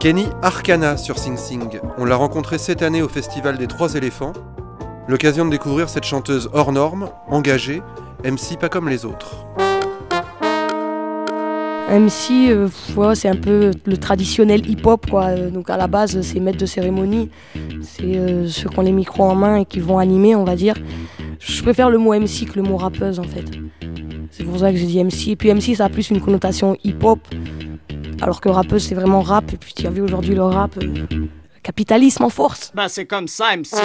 Kenny Arcana sur Sing Sing. On l'a rencontré cette année au Festival des Trois éléphants. L'occasion de découvrir cette chanteuse hors norme, engagée, MC pas comme les autres. MC, euh, c'est un peu le traditionnel hip-hop, quoi. Euh, donc à la base, c'est maître de cérémonie. C'est euh, ceux qui ont les micros en main et qui vont animer, on va dire. Je préfère le mot MC que le mot rappeuse, en fait. C'est pour ça que j'ai dit MC. Et puis MC, ça a plus une connotation hip-hop. Alors que rappeuse, c'est vraiment rap. Et puis tu as vu aujourd'hui le rap, euh, capitalisme en force. Bah c'est comme ça, MC.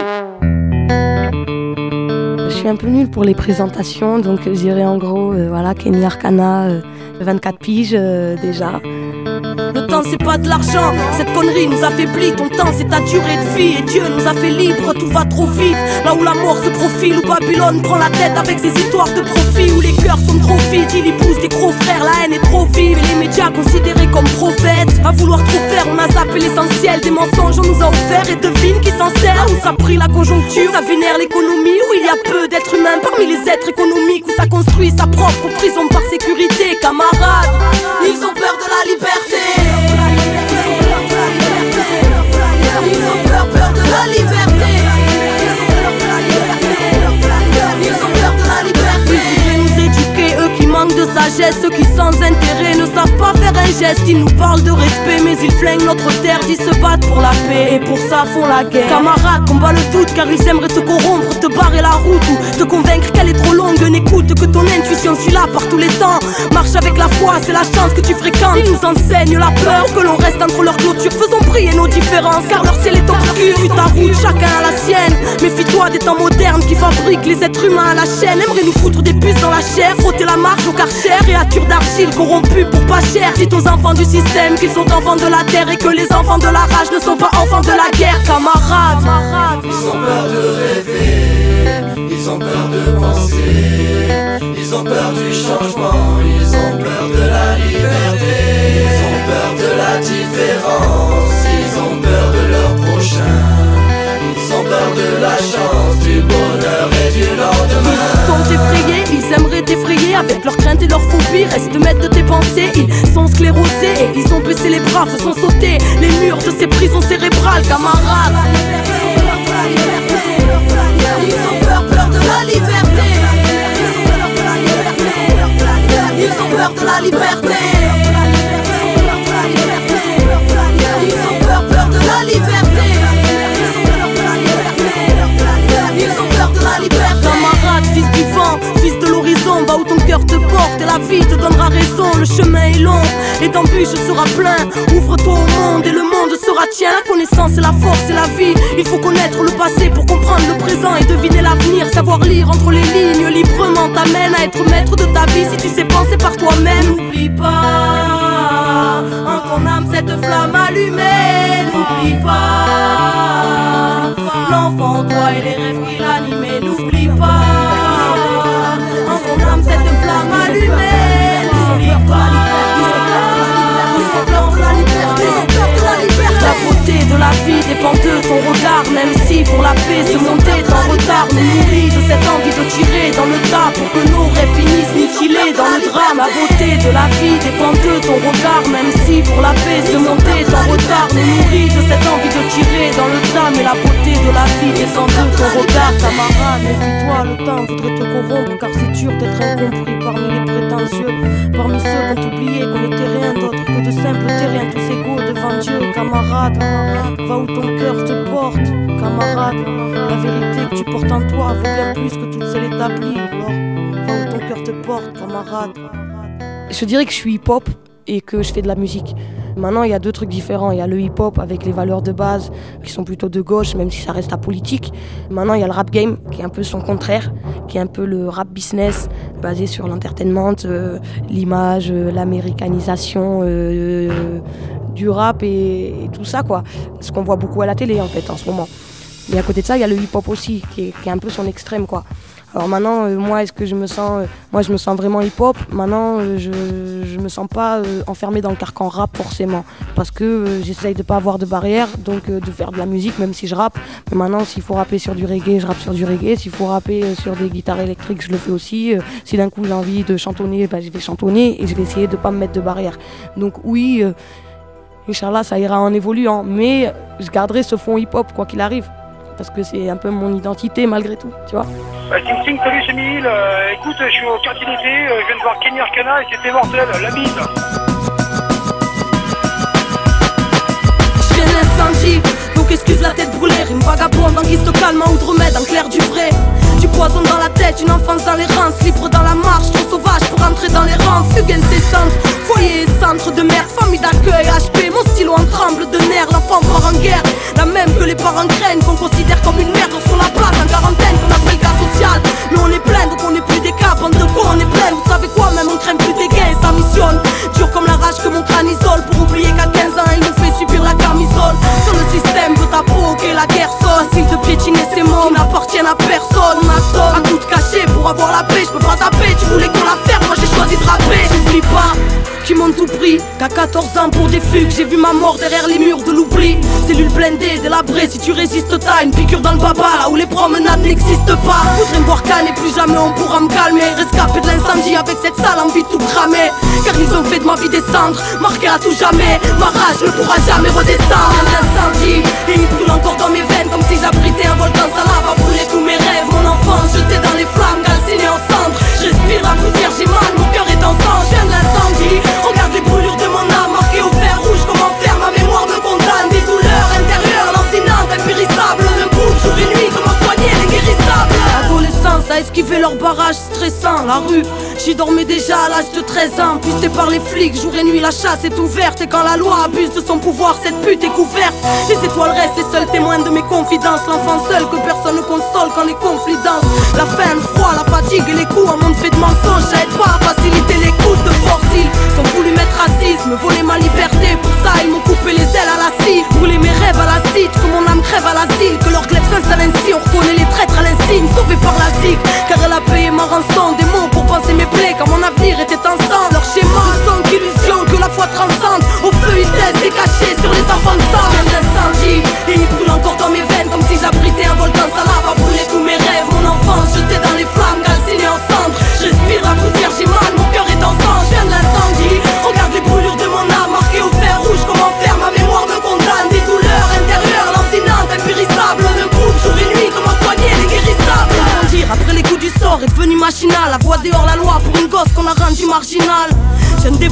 Je suis un peu nulle pour les présentations, donc je dirais en gros, euh, voilà, Kenny Arcana, 24 euh, piges déjà. Le temps c'est pas de l'argent, cette connerie nous affaiblit. Ton temps c'est ta durée de vie et Dieu nous a fait libre. Tout va trop vite, là où la mort se profile, où Babylone prend la tête avec ses histoires de profit, où les cœurs sont trop vides, il y pousse des gros frères, la haine est trop vive et les médias considérés comme prophètes. À vouloir trop faire, on a zappé l'essentiel des mensonges, on nous a offert et devine qui s'en sert. Là où ça pris la conjoncture, ça vénère l'économie, où il y a peu d'êtres humains parmi les êtres économiques, où ça construit sa propre prison par sécurité, camarades. Ils ont peur de la liberté. De sagesse, ceux qui sans intérêt ne savent pas faire un geste. Ils nous parlent de respect, mais ils flinguent notre terre, ils se battent pour la paix et pour ça font la guerre. Camarades, combat le doute car ils aimeraient te corrompre, te barrer la route ou te convaincre qu'elle est trop longue. N'écoute que ton intuition, suis là par tous les temps. Marche avec la foi, c'est la chance que tu fréquentes. Ils nous enseignent la peur que l'on reste entre leurs clôtures. Faisons briller nos différences car leur ciel est obscur. Suis ta route, chacun a la sienne. Méfie-toi des temps modernes qui fabriquent les êtres humains à la chaîne. Aimerait nous foutre des puces dans la chair, frotter la marche au karcher, créature d'argile corrompue pour pas cher. Dites aux enfants du système qu'ils sont enfants de la terre et que les enfants de la rage ne sont pas enfants de la guerre, camarades. Ils ont peur de rêver, ils ont peur de penser, ils ont peur du changement, ils ont peur de la liberté, ils ont peur de la différence, ils ont peur de leur prochain, ils ont peur de la chance, du bonheur et du lendemain. Ils sont effrayés, ils aimeraient t'effrayer avec leurs craintes et leurs phobies. Reste maître de tes pensées, ils sont sclérosés et ils ont baissé les bras, sont sauter les murs de ces prisons cérébrales, camarades. Ils ont peur, peur de la liberté. Ils ont peur de la liberté. Ils te porte et la vie te donnera raison. Le chemin est long et d'embûches sera plein. Ouvre-toi au monde et le monde sera tien. La connaissance, et la force et la vie. Il faut connaître le passé pour comprendre le présent et deviner l'avenir. Savoir lire entre les lignes librement t'amène à être maître de ta vie si tu sais penser par toi-même. N'oublie pas en ton âme cette flamme allumée. N'oublie pas l'enfant, toi et les rêves qui l'animaient. Cette flamme ton regard Même si pour la paix se monter en retard. Nous nourrit de cette envie de tirer dans le tas Pour que nos rêves finissent mutilés dans le drame. La beauté de la vie dépend de ton regard Même si pour la paix se monter en retard. Nous nourrit de cette envie de tirer dans le tas Mais la beauté de la vie dépend de ton regard Camarade, méfie-toi, le temps voudrait te corrompre Car c'est dur d'être incompris parmi les prétentieux. Parmi ceux qui ont oublié qu'on n'était rien d'autre que de simples terriens. Tous égaux devant Dieu Camarade, va où ton cœur te porte Camarade, la vérité que tu portes en toi vaut bien plus que toutes celles établies Alors, va où ton cœur te porte, camarade Je dirais que je suis hip-hop et que je fais de la musique. Maintenant, il y a deux trucs différents. Il y a le hip-hop avec les valeurs de base qui sont plutôt de gauche, même si ça reste apolitique. Maintenant, il y a le rap game qui est un peu son contraire, qui est un peu le rap business basé sur l'entertainment, euh, l'image, euh, l'américanisation euh, du rap et, tout ça, quoi. Ce qu'on voit beaucoup à la télé, en fait, en ce moment. Mais à côté de ça, il y a le hip-hop aussi, qui est, qui est un peu son extrême, quoi. Alors maintenant, euh, moi, est-ce que je me sens, euh, moi, je me sens vraiment hip-hop? Maintenant, euh, je, je me sens pas enfermé dans le carcan rap forcément, parce que j'essaye de pas avoir de barrière, donc de faire de la musique, même si je rappe. Mais maintenant, s'il faut rapper sur du reggae, je rappe sur du reggae. S'il faut rapper sur des guitares électriques, je le fais aussi. si d'un coup j'ai envie de chantonner, bah, je vais chantonner et je vais essayer de pas me mettre de barrière. Donc oui Inch'Allah, ça ira en évoluant. Mais je garderai ce fond hip-hop, quoi qu'il arrive. Parce que c'est un peu mon identité, malgré tout, tu vois. Bah, Sing Sing, salut, c'est. Euh, écoute, je suis au quartier d'été, euh, je viens de voir Kenny Arcana et c'était mortel, la bise. Je viens de l'incendie, donc excuse la tête brûlée. Rime vagabonde en guise de calme, ou de remède, en clair du vrai. Poison dans la tête, une enfance dans les reins, libre dans la marche, trop sauvage pour entrer dans les rangs. Fugue incessante, foyer et centre de mer, famille d'accueil, HP. Mon stylo en tremble de nerfs, l'enfant part en guerre. La même que les parents craignent, qu'on considère comme une merde sur la place en quarantaine, qu'on appelle cas social. Mais on est plein, donc on est plus des cas, de cons, on est plein. Vous savez quoi, même on craint plus des gains, ça missionne. Dur comme la rage que mon crâne isole, pour oublier qu'à 15 ans, il nous fait subir la camisole. Quand le système veut provoquer la guerre sonne, s'il te piétiner ces mots n'appartiennent à personne. Pour avoir la paix, je peux pas taper. Tu voulais qu'on la ferme, moi j'ai choisi de rapper. J'oublie pas qui m'ont tout pris. Qu'à 14 ans pour des fugues, j'ai vu ma mort derrière les murs de l'oubli. Cellule blindée, délabrée, si tu résistes, t'as une piqûre dans le baba, là où les promenades n'existent pas. Voudrais me voir et plus jamais on pourra me calmer. Rescapé de l'incendie avec cette sale envie de tout cramer. Car ils ont fait de ma vie des cendres, marqué à tout jamais. Ma rage ne pourra jamais redescendre. L'incendie, et il brûle encore dans mes veines comme si j'abritais un volcan. Ça lave Mon enfance dans les flammes, calciné en cendres. Je respire la poussière, j'ai mal, mon cœur est en sang. Je viens de l'incendie. Regarde esquiver leurs barrages stressants. La rue, j'y dormais déjà à l'âge de 13 ans. Pisté par les flics, jour et nuit, la chasse est ouverte. Et quand la loi abuse de son pouvoir, cette pute est couverte. Les étoiles restent les seuls témoins de mes confidences. L'enfant seul que personne ne console quand les conflits dansent. La faim, le froid, la fatigue et les coups, un monde fait de mensonges. Ça aide pas à faciliter l'écoute de force. Ils sont voulu mettre racisme, voler ma liberté. Pour ça, ils m'ont coupé les ailes à la scie. Brûler mes rêves à la cite, que mon âme crève à l'asile. Que leur glaive s'installe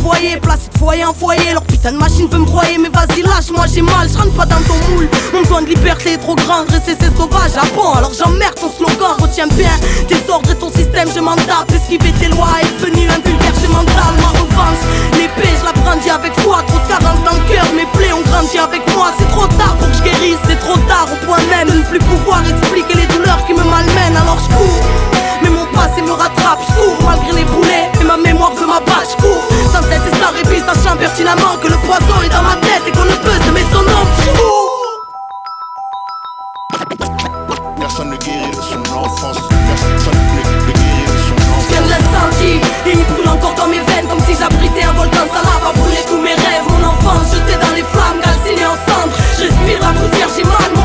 Placé de foyer en foyer. Leur putain de machine veut me broyer, mais vas-y, lâche-moi, j'ai mal. Je rentre pas dans ton moule. Mon besoin de liberté est trop grand. Dresser ces sauvages à bon, alors j'emmerde ton slogan. Retiens bien tes ordres et ton système, je m'en tape. Esquiver tes lois est devenu un vulgaire, je mental. Ma revanche, l'épée, je la brandis avec foi. Trop de carence dans le cœur, mes plaies ont grandi avec moi. C'est trop tard pour que je guérisse, c'est trop tard au point même de ne plus pouvoir expliquer les douleurs qui me malmènent. Alors je cours. Mais mon passé me rattrape, je cours malgré les boulets Et ma mémoire veut ma je cours Sans cesse et sans répit, sachant pertinemment que le poison est dans ma tête Et qu'on ne peut semer son ombre, je cours Personne ne guérit de son enfance. Personne ne guérit de son Je viens de enfance. l'incendie Et il brûle encore dans mes veines Comme si j'abritais un volcan Ça lave a brûlé tous mes rêves Mon enfance jeté dans les flammes Calciné en cendres Je respire la poussière J'ai mal Mon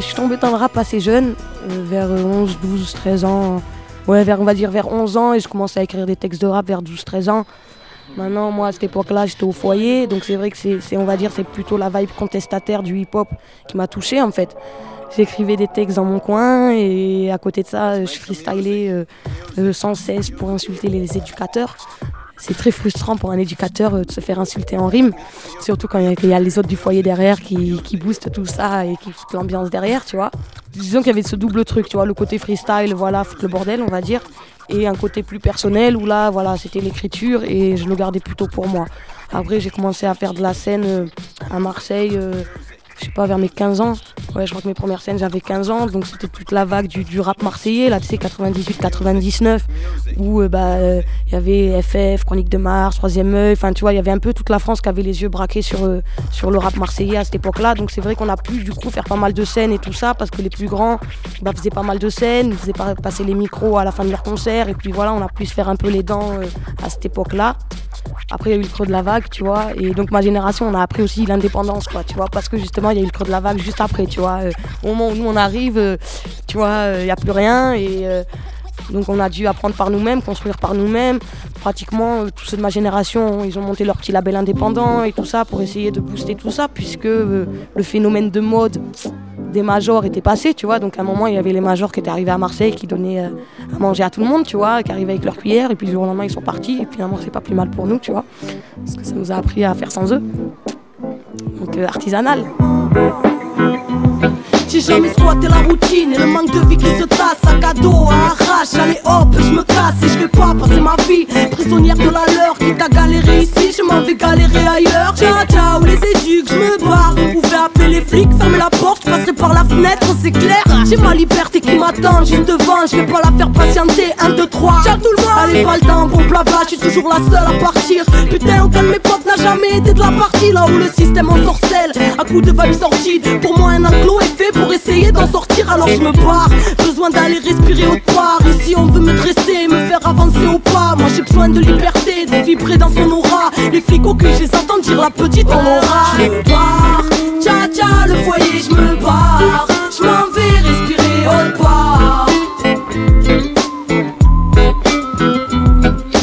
Bah, je suis tombée dans le rap assez jeune, euh, vers 11, 12, 13 ans. Ouais, vers, on va dire vers 11 ans, et je commençais à écrire des textes de rap vers 12, 13 ans. Maintenant, moi, à cette époque-là, j'étais au foyer, donc c'est vrai que c'est, on va dire, c'est plutôt la vibe contestataire du hip-hop qui m'a touché en fait. J'écrivais des textes dans mon coin, et à côté de ça, je freestylais euh, euh, sans cesse pour insulter les éducateurs. C'est très frustrant pour un éducateur euh, de se faire insulter en rime, surtout quand il y a- les autres du foyer derrière qui, qui boostent tout ça et qui foutent l'ambiance derrière, tu vois. Disons qu'il y avait ce double truc, tu vois, le côté freestyle, voilà, foutre le bordel, on va dire, et un côté plus personnel où là, voilà, c'était l'écriture et je le gardais plutôt pour moi. Après, j'ai commencé à faire de la scène euh, à Marseille, euh, je sais pas, vers mes 15 ans, Ouais, je crois que mes premières scènes, j'avais 15 ans, donc c'était toute la vague du, rap marseillais, là, tu sais, 98-99, où euh, bah, euh, il y avait FF, Chronique de Mars, Troisième œil, enfin, tu vois, il y avait un peu toute la France qui avait les yeux braqués sur, euh, sur le rap marseillais à cette époque-là, donc c'est vrai qu'on a pu, du coup, faire pas mal de scènes et tout ça, parce que les plus grands bah, faisaient pas mal de scènes, faisaient pas- passer les micros à la fin de leur concert, et puis voilà, on a pu se faire un peu les dents à cette époque-là. Après, il y a eu le creux de la vague, tu vois. Et donc, ma génération, on a appris aussi l'indépendance, quoi, tu vois. Parce que justement, il y a eu le creux de la vague juste après, tu vois. Euh, au moment où nous, on arrive, euh, tu vois, euh, il n'y a plus rien. Et donc, on a dû apprendre par nous-mêmes, construire par nous-mêmes. Pratiquement, tous ceux de ma génération, ils ont monté leur petit label indépendant et tout ça pour essayer de booster tout ça, puisque le phénomène de mode des majors était passé, tu vois. Donc, à un moment, il y avait les majors qui étaient arrivés à Marseille, qui donnaient euh, à manger à tout le monde, tu vois, qui arrivaient avec leur cuillère. Et puis, du jour au lendemain, ils sont partis. Et finalement, c'est pas plus mal pour nous, tu vois. Parce que ça nous a appris à faire sans eux. Donc, euh, artisanal. J'ai jamais squatté la routine et le manque de vie qui se tasse Sac à dos, à arrache, allez hop, je me casse et je vais pas passer ma vie Prisonnière de la leur, qui t'a galéré ici, je m'en vais galérer ailleurs Ciao ciao les éduques, je me barre, vous pouvez flics Fermez la porte, je passerai par la fenêtre, c'est clair. J'ai ma liberté qui m'attend juste devant, je vais pas la faire patienter. 1, 2, 3, ciao tout le monde. Allez pas le temps, bon blabla, je suis toujours la seule à partir. Putain aucun de mes potes n'a jamais été de la partie. Là où le système en sorcelle, à coups de vibes sorties Pour moi un enclos est fait pour essayer d'en sortir alors je me barre. Besoin d'aller respirer autre part Ici on veut me dresser, me faire avancer au pas. Moi j'ai besoin de liberté, de vibrer dans son aura. Les flics au cul, je les dire la petite on aura tcha le foyer je me barre. Je m'en vais respirer autre part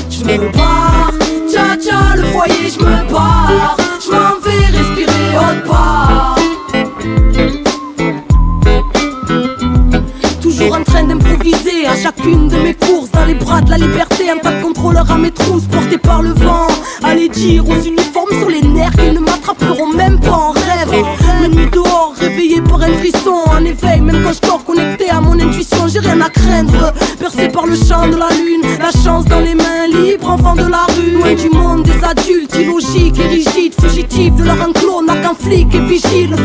Je me barre, tcha tcha le foyer je me barre. Je m'en vais respirer autre part Toujours en train d'improviser à chacune de mes courses. Dans les bras de la liberté, un tas de contrôleur à mes trousses Porté par le vent, allez dire aux uniformes sur les nerfs Qu'ils ne m'attraperont même pas un frisson En éveil, même quand je dors connecté à mon intuition J'ai rien à craindre, percé par le champ de la lune La chance dans les mains libres, enfant de la rue. Loin du monde des adultes, illogiques et rigides Fugitifs de leur enclos, n'a qu'un flic et vigile.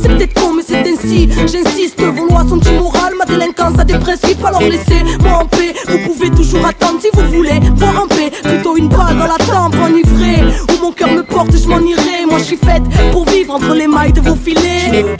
C'est peut-être con mais c'est ainsi. J'insiste, vos lois sont immorales Ma délinquance a des principes, alors laissez-moi en paix. Vous pouvez toujours attendre si vous voulez voir en paix. Plutôt une balle dans la tempe enivrée Où mon cœur me porte, je m'en irai. Moi je suis faite pour vivre entre les mailles de vos filets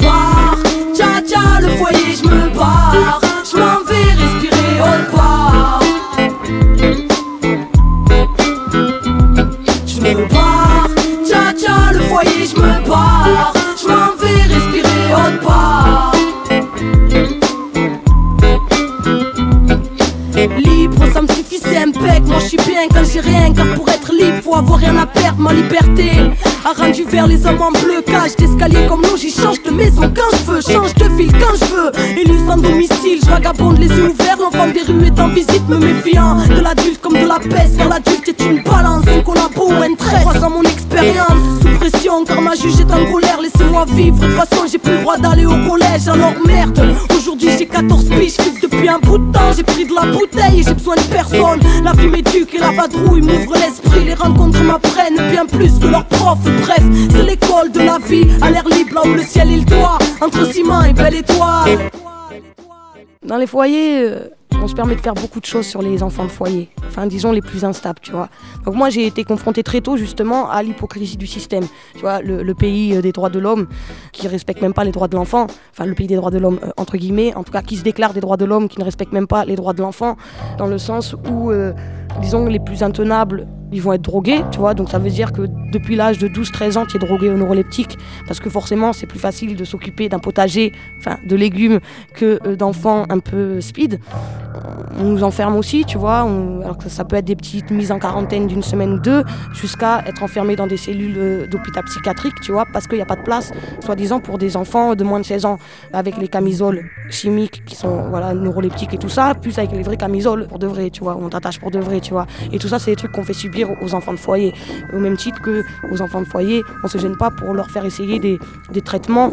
vers les hommes en bleu. D'escalier comme l'eau, j'y change de maison quand je veux, change de ville quand je veux. Élu sans domicile, je vagabonde les yeux ouverts. L'enfant des rues est en visite, me méfiant de l'adulte comme de la peste. Car l'adulte est une balance, un collabo ou un trait. Croisant mon expérience, sous pression, car ma juge est en colère. Laissez-moi vivre, de toute façon j'ai plus le droit d'aller au collège. Alors merde, aujourd'hui j'ai 14 piges, depuis un de. J'ai pris de la bouteille et j'ai besoin de personne. La vie m'éduque et la vadrouille m'ouvre l'esprit. Les rencontres m'apprennent bien plus que leurs profs. Bref, c'est l'école de la vie, à l'air libre là où le ciel est le toit. Entre ciment et belle étoile. Dans les foyers, euh, on se permet de faire beaucoup de choses sur les enfants de foyer. Enfin, disons les plus instables, tu vois. Donc moi, j'ai été confronté très tôt justement à l'hypocrisie du système. Tu vois, le, pays euh, des droits de l'homme qui respecte même pas les droits de l'enfant. Enfin, le pays des droits de l'homme euh, entre guillemets, en tout cas, qui se déclare des droits de l'homme, qui ne respecte même pas les droits de l'enfant, dans le sens où, euh, disons, les plus intenables ils vont être drogués, tu vois. Donc ça veut dire que depuis l'âge de 12-13 ans, tu es drogué au neuroleptique parce que forcément, c'est plus facile de s'occuper d'un potager, enfin de légumes, que euh, d'enfants un peu speed. On nous enferme aussi, tu vois. alors que ça peut être des petites mises en quarantaine d'une semaine ou deux, jusqu'à être enfermé dans des cellules euh, d'hôpital psychiatrique, tu vois, parce qu'il n'y a pas de place, soi-disant pour des enfants de moins de 16 ans, avec les camisoles chimiques qui sont voilà neuroleptiques et tout ça, plus avec les vraies camisoles pour de vrai, tu vois, on t'attache pour de vrai, tu Et tout ça, c'est des trucs qu'on fait subir aux enfants de foyer. Au même titre que aux enfants de foyer, on se gêne pas pour leur faire essayer des, des traitements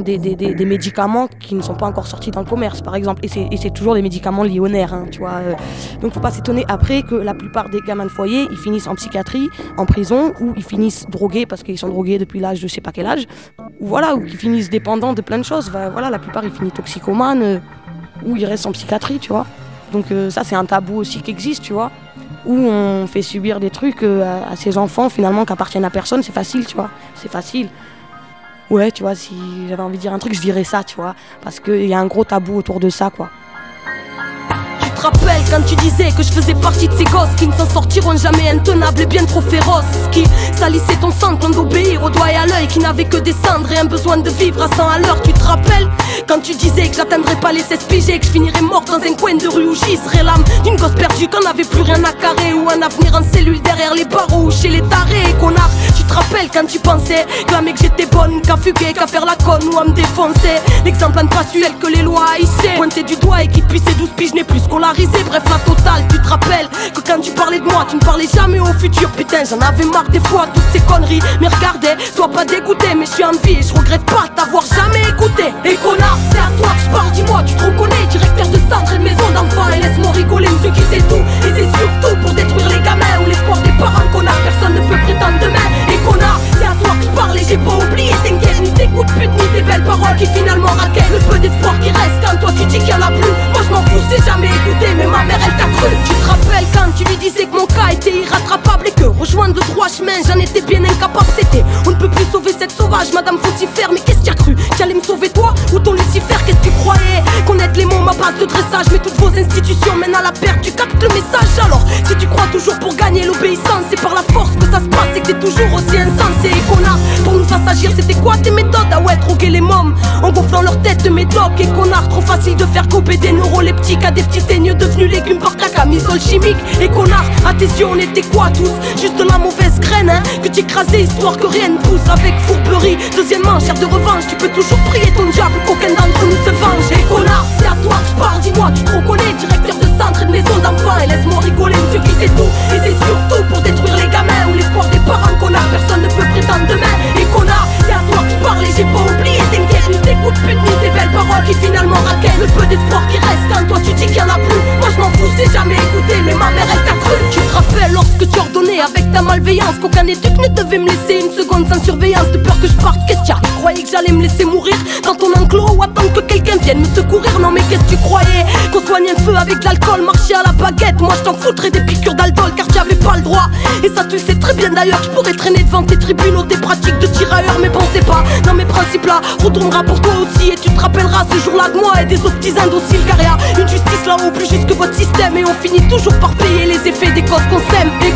des, des, des, médicaments qui ne sont pas encore sortis dans le commerce, par exemple. Et c'est- toujours des médicaments liés au nerf, hein, tu vois. euh. Donc faut pas s'étonner après que la plupart des gamins de foyer, ils finissent en psychiatrie, en prison, ou ils finissent drogués parce qu'ils sont drogués depuis l'âge de je sais pas quel âge, ou voilà, ou qu'ils finissent dépendants de plein de choses. Voilà, la plupart ils finissent toxicomanes, euh, ou ils restent en psychiatrie, tu vois. Donc euh, ça c'est un tabou aussi qui existe, tu vois. Où on fait subir des trucs euh, à, à ces enfants finalement qui appartiennent à personne, c'est facile, tu vois. C'est facile. Ouais, tu vois, si j'avais envie de dire un truc, je dirais ça, tu vois. Parce qu'il y a un gros tabou autour de ça, quoi. Rappelles quand tu disais que je faisais partie de ces gosses qui ne s'en sortiront jamais intenables et bien trop féroces Qui salissaient ton sang quand d'obéir au doigt et à l'œil Qui n'avaient que des cendres et un besoin de vivre à 100 à l'heure. Tu te rappelles quand tu disais que j'atteindrais pas les 16 piges Que je finirais morte dans un coin de rue où j'y serais l'âme D'une gosse perdue qu'on n'avait plus rien à carrer Ou un avenir en cellule derrière les barreaux ou chez les tarés Connard, tu te rappelles quand tu pensais que j'étais bonne, qu'à fuguer, qu'à faire la conne ou à me défoncer. L'exemple ne pas que les lois haïssaient Pointer du doigt et qui depuis ses 12 piges n'est plus Bref la totale, tu te rappelles que quand tu parlais de moi Tu ne parlais jamais au futur. Putain j'en avais marre des fois toutes ces conneries. Mais regardez, sois pas dégoûté Mais je suis en vie et je regrette pas t'avoir jamais écouté. Et connard, c'est à toi que je parle, dis-moi tu te reconnais Directeur de centre et maison d'enfants. Et laisse-moi rigoler monsieur qui sait tout. Et c'est surtout pour détruire les gamins Ou l'espoir des parents connard. Personne ne peut prétendre demain. Et connard, c'est à toi que je parle et j'ai pas oublié. T'inquiète, ni tes coups de pute ni tes belles paroles Qui finalement raquettent le peu d'espoir qui reste. Quand toi tu dis qu'il y en a plus Moi je m'en fous, jamais écouté Mais ma Et connard trop facile de faire couper des neuroleptiques À des petits teigneux devenus légumes par ta camisole chimique. Et connard à tes yeux on était quoi tous? Juste la mauvaise graine hein Que t'écrasais histoire que rien ne pousse. Avec fourberie Deuxièmement chair de revanche Tu peux toujours prier ton diable qu'aucun d'entre nous se venge. Et connard c'est à toi que je parle dis-moi tu te reconnais Directeur de centre et de maison d'enfants. Et laisse-moi rigoler monsieur qui sait tout? Et c'est surtout pour détruire les gamins Ou l'espoir des parents connard Personne ne peut prétendre demain. Et connard c'est à toi que je parle et j'ai pas oublié T'inquiète coups de pute Qui finalement raquettent le peu d'espoir qui reste Quand toi tu dis qu'il y en a plus. Moi je m'en fous je t'ai jamais écouté Mais ma mère elle t'a cru. Tu te rappelles lorsque tu ordonnais avec ta malveillance Qu'aucun éduc ne devait me laisser une seconde sans surveillance De peur que je parte. Qu'est-ce qu'il croyais que j'allais me laisser mourir dans ton enclos Ou attendre que quelqu'un vienne me secourir? Non mais qu'est-ce que tu croyais? Qu'on soigne un feu avec de l'alcool Marcher à la baguette. Moi je t'en foutrais des piqûres d'alcool Car tu avais pas le droit Et ça tu sais très bien d'ailleurs Je pourrais traîner devant tes tribunaux Tes pratiques de tirailleurs Mais pensez pas dans mes principes là. Retournera pour toi aussi Et tu te rappelleras ce jour-là de moi Et des autres petits indociles Car une justice là-haut plus juste que votre système Et on finit toujours par payer les effets des causes qu'on sème. Et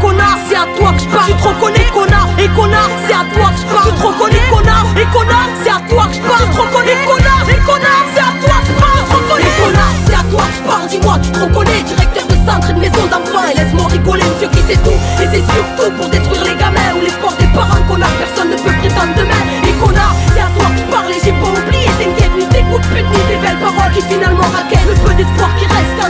connard, c'est à toi que je parle. Tu te reconnais connard, et connard, c'est à toi que je parle. Tu te reconnais connard, et connard, c'est à toi que je parle. Tu te reconnais connard, et connard, c'est à toi que je parle. Tu te reconnais connard, c'est à toi que je parle. Dis-moi, tu te reconnais, directeur de centre et de maison d'enfants Monsieur qui sait tout. Et c'est surtout pour détruire les gamins Ou l'espoir des parents connard Personne ne peut prétendre demain. Et connard, c'est à toi que je parle et j'ai pas oublié. T'inquiète, ni tes coups de pute, ni tes belles paroles Qui finalement raquettent le peu d'espoir qui reste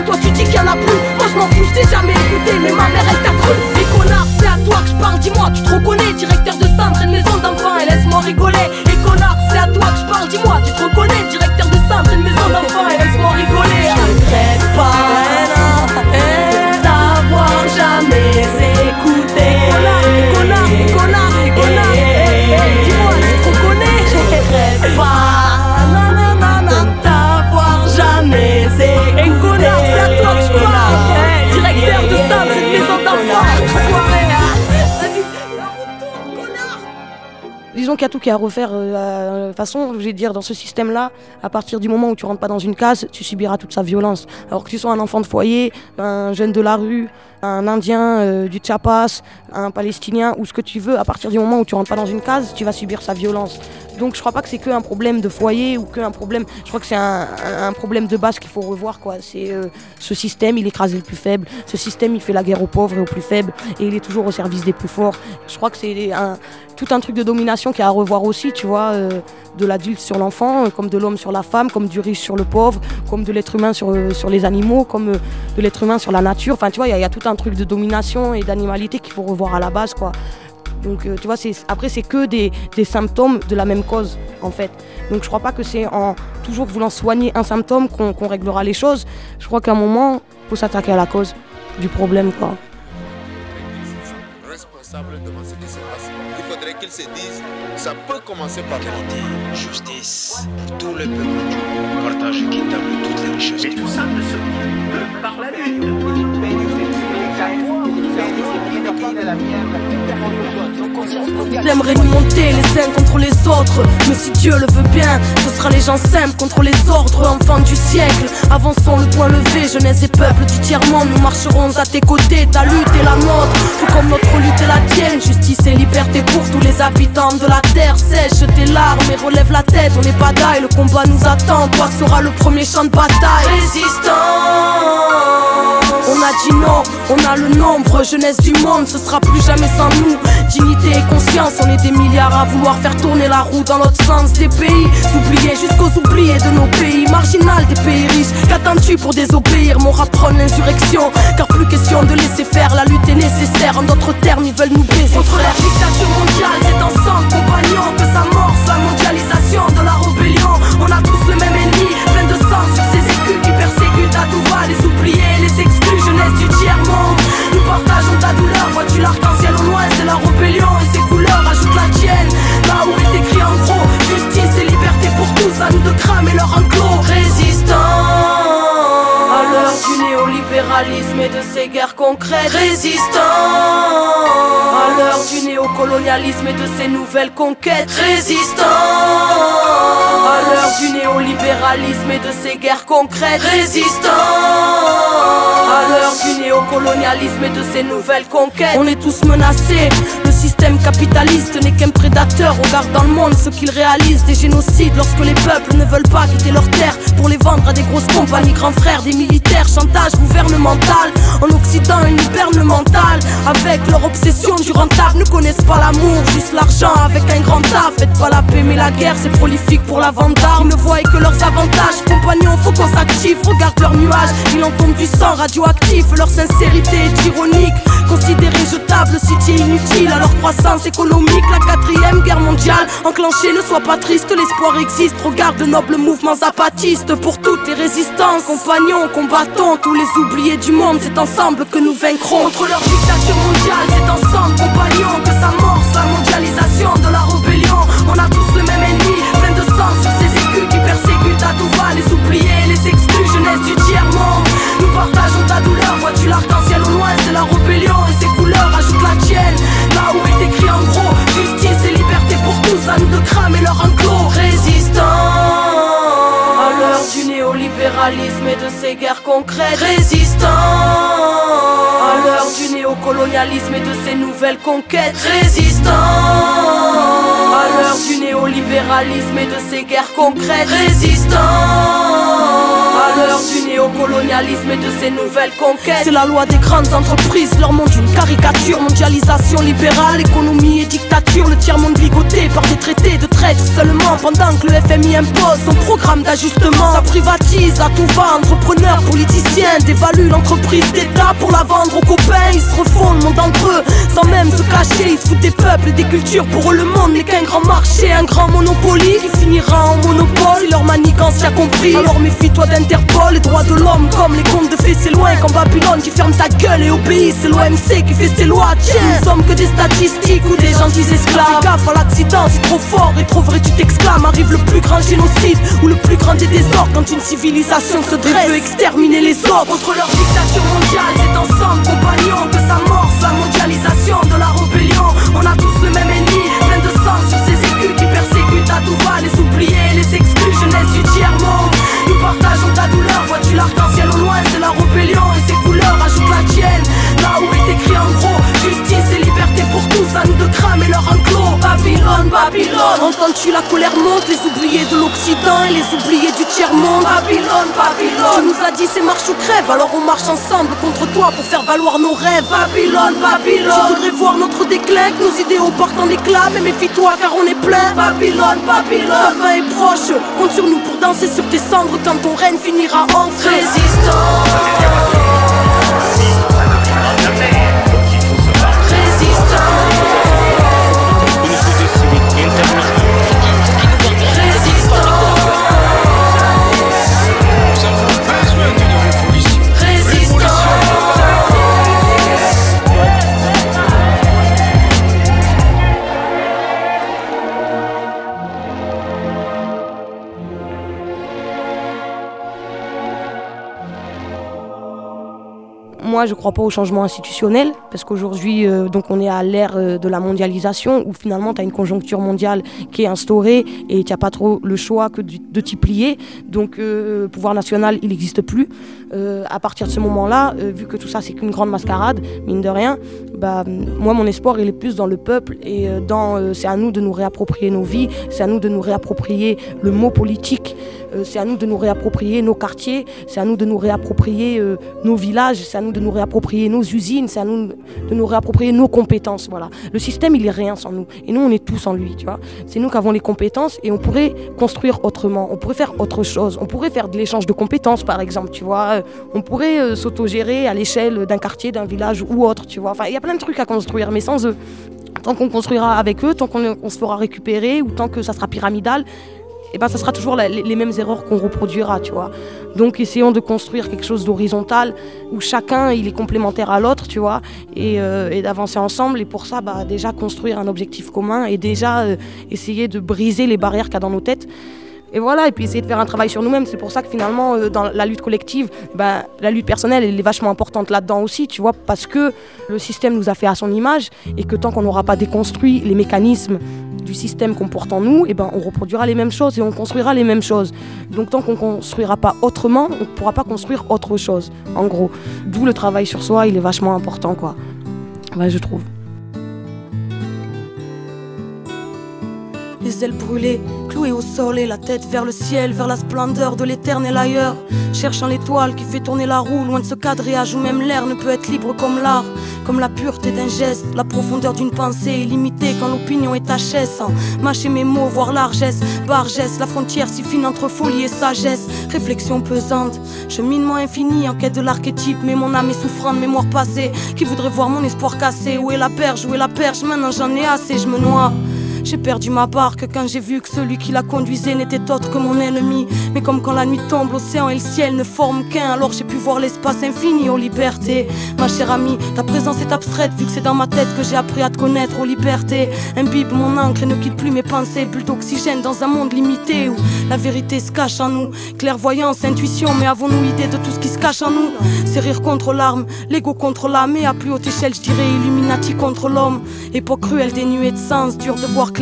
Disons qu'il y a tout qui est à refaire. euh, de toute façon, je vais dire, dans ce système-là, à partir du moment où tu rentres pas dans une case, tu subiras toute sa violence. Alors que tu sois un enfant de foyer, un jeune de la rue, un Indien euh, du Chiapas, un Palestinien ou ce que tu veux, à partir du moment où tu rentres pas dans une case, tu vas subir sa violence. Donc je crois pas que c'est qu'un problème de foyer ou qu'un problème. Je crois que c'est un, problème de base qu'il faut revoir. quoi. C'est euh, ce système, il écrase les plus faibles. Ce système, il fait la guerre aux pauvres et aux plus faibles. Et il est toujours au service des plus forts. Je crois que c'est tout un truc de domination qu'il y a à revoir aussi, tu vois, euh, de l'adulte sur l'enfant, comme de l'homme sur la femme, comme du riche sur le pauvre, comme de l'être humain sur, les animaux, comme de l'être humain sur la nature. Enfin, tu vois, il y a tout un truc de domination et d'animalité qu'il faut revoir à la base, quoi. Donc euh, tu vois, après c'est que des, symptômes de la même cause en fait. Donc je crois pas que c'est en toujours voulant soigner un symptôme qu'on réglera les choses. Je crois qu'à un moment, il faut s'attaquer à la cause du problème quoi. Responsable devant ce qui se passe. Il faudrait qu'ils se disent, ça peut commencer par l'égalité, justice pour tout le peuple, partage équitable toutes les richesses. Et tout ça ne se peut par la lutte. J'aimerais nous monter les uns contre les autres. Mais si Dieu le veut bien Ce sera les gens simples contre les ordres. Enfants du siècle Avançons le point levé. Jeunesse et peuple du tiers-monde Nous marcherons à tes côtés. Ta lutte est la nôtre. Tout comme notre lutte est la tienne. Justice et liberté pour tous les habitants de la terre. Sèche tes larmes et relève la tête. On n'est pas le combat nous attend. Toi sera le premier champ de bataille. Résistants on a dit non, on a le nombre, jeunesse du monde, ce sera plus jamais sans nous. Dignité et conscience, on est des milliards à vouloir faire tourner la roue dans l'autre sens des pays. Oubliés jusqu'aux oubliés de nos pays, marginal des pays riches. Qu'attends-tu pour désobéir? Mon rap l'insurrection, car plus question de laisser faire, la lutte est nécessaire. En d'autres termes, ils veulent nous baiser. Contre la dictature mondiale, c'est ensemble, compagnons, que s'amorce la mondialisation de la rébellion. On a tous le même ennemi, plein de sang sur ces écus qui persécutent à tout va, les oubliés, les Nous partageons ta douleur, vois-tu l'arc-en-ciel au loin C'est la rébellion et ses couleurs, ajoute la tienne. Là où est écrit en gros, justice et liberté pour tous À nous de cramer leur enclos et de ses guerres concrètes Résistants à l'heure du néocolonialisme et de ses nouvelles conquêtes Résistants à l'heure du néolibéralisme et de ses guerres concrètes Résistants à l'heure du néocolonialisme et de ses nouvelles conquêtes. On est tous menacés. Capitaliste n'est qu'un prédateur. Regarde dans le monde ce qu'il réalise des génocides lorsque les peuples ne veulent pas quitter leurs terres pour les vendre à des grosses compagnies, grands frères, des militaires, chantage gouvernemental. En Occident, une hiberne mentale avec leur obsession du rentable. Ne connaissent pas l'amour, juste l'argent avec un grand A. Faites pas la paix, mais la guerre c'est prolifique pour la vente d'armes. Ne voient que leurs avantages. Compagnons, faut qu'on s'active. Regarde leurs nuages, il en tombe du sang radio leur sincérité est ironique. Considérés jetables, cité inutile à leur économique. La quatrième guerre mondiale enclenchée, ne sois pas triste, l'espoir existe. Regarde de nobles mouvements zapatistes pour toutes les résistants, compagnons, combattons, tous les oubliés du monde. C'est ensemble que nous vaincrons contre leur dictature mondiale. C'est ensemble, compagnons, que s'amorce la mondialisation de la rébellion. De cramer leur enclos. Résistants à l'heure du néolibéralisme et de ses guerres concrètes. Résistants à l'heure du néocolonialisme et de ses nouvelles conquêtes. Résistants à l'heure du néolibéralisme et de ses guerres concrètes. Du néocolonialisme et de ses nouvelles conquêtes. C'est la loi des grandes entreprises, leur monde une caricature. Mondialisation libérale, économie et dictature. Le tiers-monde ligoté par des traités de traite seulement. Pendant que le FMI impose son programme d'ajustement. Ça privatise à tout va. Entrepreneurs, politiciens dévaluent l'entreprise d'État pour la vendre aux copains. Ils se refont le monde entre eux sans même se cacher. Ils se foutent des peuples et des cultures. Pour eux, le monde n'est qu'un grand marché, un grand monopoly qui finira en monopole. Leur manigance a compris, alors méfie-toi d'internet les droits de l'homme comme les contes de fées, c'est loin Quand Babylone qui ferme ta gueule et obéit, c'est l'OMC qui fait ses lois. Tiens, nous sommes que des statistiques ou des gentils esclaves. Gaffe à l'accident, c'est trop fort et trop vrai tu t'exclames. Arrive le plus grand génocide ou le plus grand des désordres Quand une civilisation se dresse. Veut exterminer les autres. Contre leur dictature mondiale, c'est ensemble compagnons Que s'amorce la mondialisation de la rébellion. On a tous le même ennemi, plein de sang sur ces écus qui persécutent à tout va. Les oubliés, les exclus, jeunesse du tiers-monde l'arc-en-ciel Babylone, Babylone, entends-tu la colère monte, les oubliés de l'Occident et les oubliés du tiers-monde. Babylone, Babylone, tu nous as dit c'est marche ou crève, alors on marche ensemble contre toi pour faire valoir nos rêves. Babylone, Babylone, tu voudrais voir notre déclin, que nos idéaux partent en éclat, mais méfie-toi car on est plein. Babylone, Babylone, ta fin est proche, compte sur nous pour danser sur tes cendres quand ton règne finira en résistant. Je crois pas au changement institutionnel, parce qu'aujourd'hui, euh, on est à l'ère euh, de la mondialisation, où finalement, tu as une conjoncture mondiale qui est instaurée et tu n'as pas trop le choix que de t'y plier. Donc, le pouvoir national, il n'existe plus. À partir de ce moment-là, vu que tout ça, c'est qu'une grande mascarade, mine de rien, bah, moi, mon espoir, il est plus dans le peuple et dans. c'est à nous de nous réapproprier nos vies, c'est à nous de nous réapproprier le mot politique. Euh, c'est à nous de nous réapproprier nos quartiers, c'est à nous de nous réapproprier euh, nos villages, c'est à nous de nous réapproprier nos usines, c'est à nous de nous réapproprier nos compétences. Voilà. Le système, il est rien sans nous. Et nous, on est tous sans lui, tu vois. C'est nous qui avons les compétences et on pourrait construire autrement, on pourrait faire autre chose, on pourrait faire de l'échange de compétences, par exemple, tu vois. On pourrait euh, s'autogérer à l'échelle d'un quartier, d'un village ou autre, tu vois. Il y a plein de trucs à construire, mais sans eux. Tant qu'on construira avec eux, tant qu'on se fera récupérer ou tant que ça sera pyramidal, et ben ça sera toujours les, mêmes erreurs qu'on reproduira, tu. Donc essayons de construire quelque chose d'horizontal où chacun est complémentaire à l'autre, tu vois, et, euh, d'avancer ensemble. Et pour ça, bah, déjà construire un objectif commun et déjà euh, essayer de briser les barrières qu'il y a dans nos têtes. Et voilà, et puis essayer de faire un travail sur nous-mêmes. C'est pour ça que finalement, euh, dans la lutte collective, bah, la lutte personnelle, elle est vachement importante là-dedans aussi, tu vois, parce que le système nous a fait à son image et que tant qu'on n'aura pas déconstruit les mécanismes du système qu'on porte en nous, et ben, on reproduira les mêmes choses et on construira les mêmes choses. Donc tant qu'on ne construira pas autrement, on ne pourra pas construire autre chose, en gros. D'où le travail sur soi, il est vachement important, quoi. je trouve. Les ailes brûlées, clouées au sol et la tête vers le ciel, vers la splendeur de l'éternel ailleurs. Cherchant l'étoile qui fait tourner la roue, loin de ce quadrillage où même l'air ne peut être libre comme l'art, comme la pureté d'un geste, la profondeur d'une pensée illimitée quand l'opinion est HS. Sans mâcher mes mots, voir largesse, bargesse, la frontière si fine entre folie et sagesse, réflexion pesante, cheminement infini en quête de l'archétype, mais mon âme est souffrante, mémoire passée, qui voudrait voir mon espoir cassé? Où est la perche, où est la perche, maintenant j'en ai assez, je me noie. J'ai perdu ma barque quand j'ai vu que celui qui la conduisait n'était autre que mon ennemi. Mais comme quand la nuit tombe, l'océan et le ciel ne forment qu'un, alors j'ai pu voir l'espace infini aux libertés. Ma chère amie, ta présence est abstraite vu que c'est dans ma tête que j'ai appris à te connaître aux libertés. Imbibe mon encre et ne quitte plus mes pensées, bulle d'oxygène dans un monde limité où la vérité se cache en nous. Clairvoyance, intuition, mais avons-nous idée de tout ce qui se cache en nous? C'est rire contre l'arme, l'ego contre l'âme, et à plus haute échelle, je dirais Illuminati contre l'homme. Époque cruelle dénuée de sens, dur de voir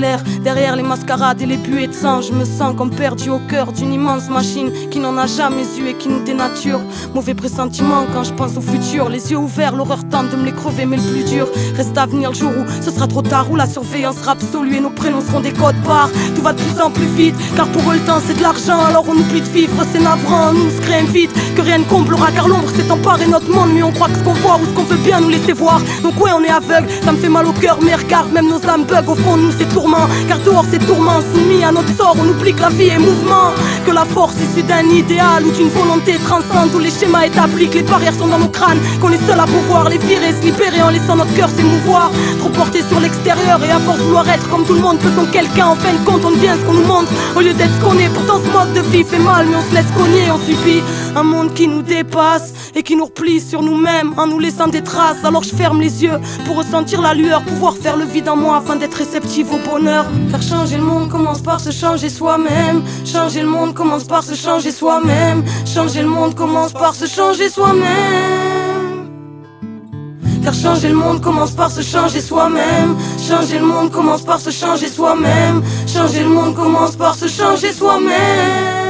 Derrière les mascarades et les buées de sang, je me sens comme perdu au cœur d'une immense machine qui n'en a jamais eu et qui nous dénature. Mauvais pressentiment quand je pense au futur. Les yeux ouverts, l'horreur tente de me les crever, mais le plus dur reste à venir le jour où ce sera trop tard, où la surveillance sera absolue et nos prénoms seront des codes barres. Tout va de plus en plus vite, car pour eux le temps c'est de l'argent, alors on oublie de vivre, c'est navrant. Nous se crée vite que rien ne comblera, car l'ombre s'est emparée notre monde, mais on croit que ce qu'on voit ou ce qu'on veut bien nous laisser voir. Donc ouais, on est aveugle, ça me fait mal au cœur, mais regarde, même nos âmes bug au fond nous c'est car dehors c'est tourment soumis à notre sort On oublie que la vie est mouvement Que la force issue d'un idéal ou d'une volonté transcende Tous les schémas établis, que les barrières sont dans nos crânes Qu'on est seul à pouvoir les virer, se libérer en laissant notre cœur s'émouvoir Trop porté sur l'extérieur et à force vouloir être comme tout le monde Faisons quelqu'un, en fin de compte on devient ce qu'on nous montre Au lieu d'être ce qu'on est, pourtant ce mode de vie fait mal Mais on se laisse cogner, on subit un monde qui nous dépasse Et qui nous replie sur nous-mêmes en nous laissant des traces. Alors je ferme les yeux pour ressentir la lueur Pouvoir faire le vide en moi afin d'être réceptif au Faire changer le monde commence par se changer soi-même. Changer le monde commence par se changer soi-même. Changer le monde commence par se changer soi-même. Faire changer le monde commence par se changer soi-même. Changer le monde commence par se changer soi-même. Changer le monde commence par se changer soi-même.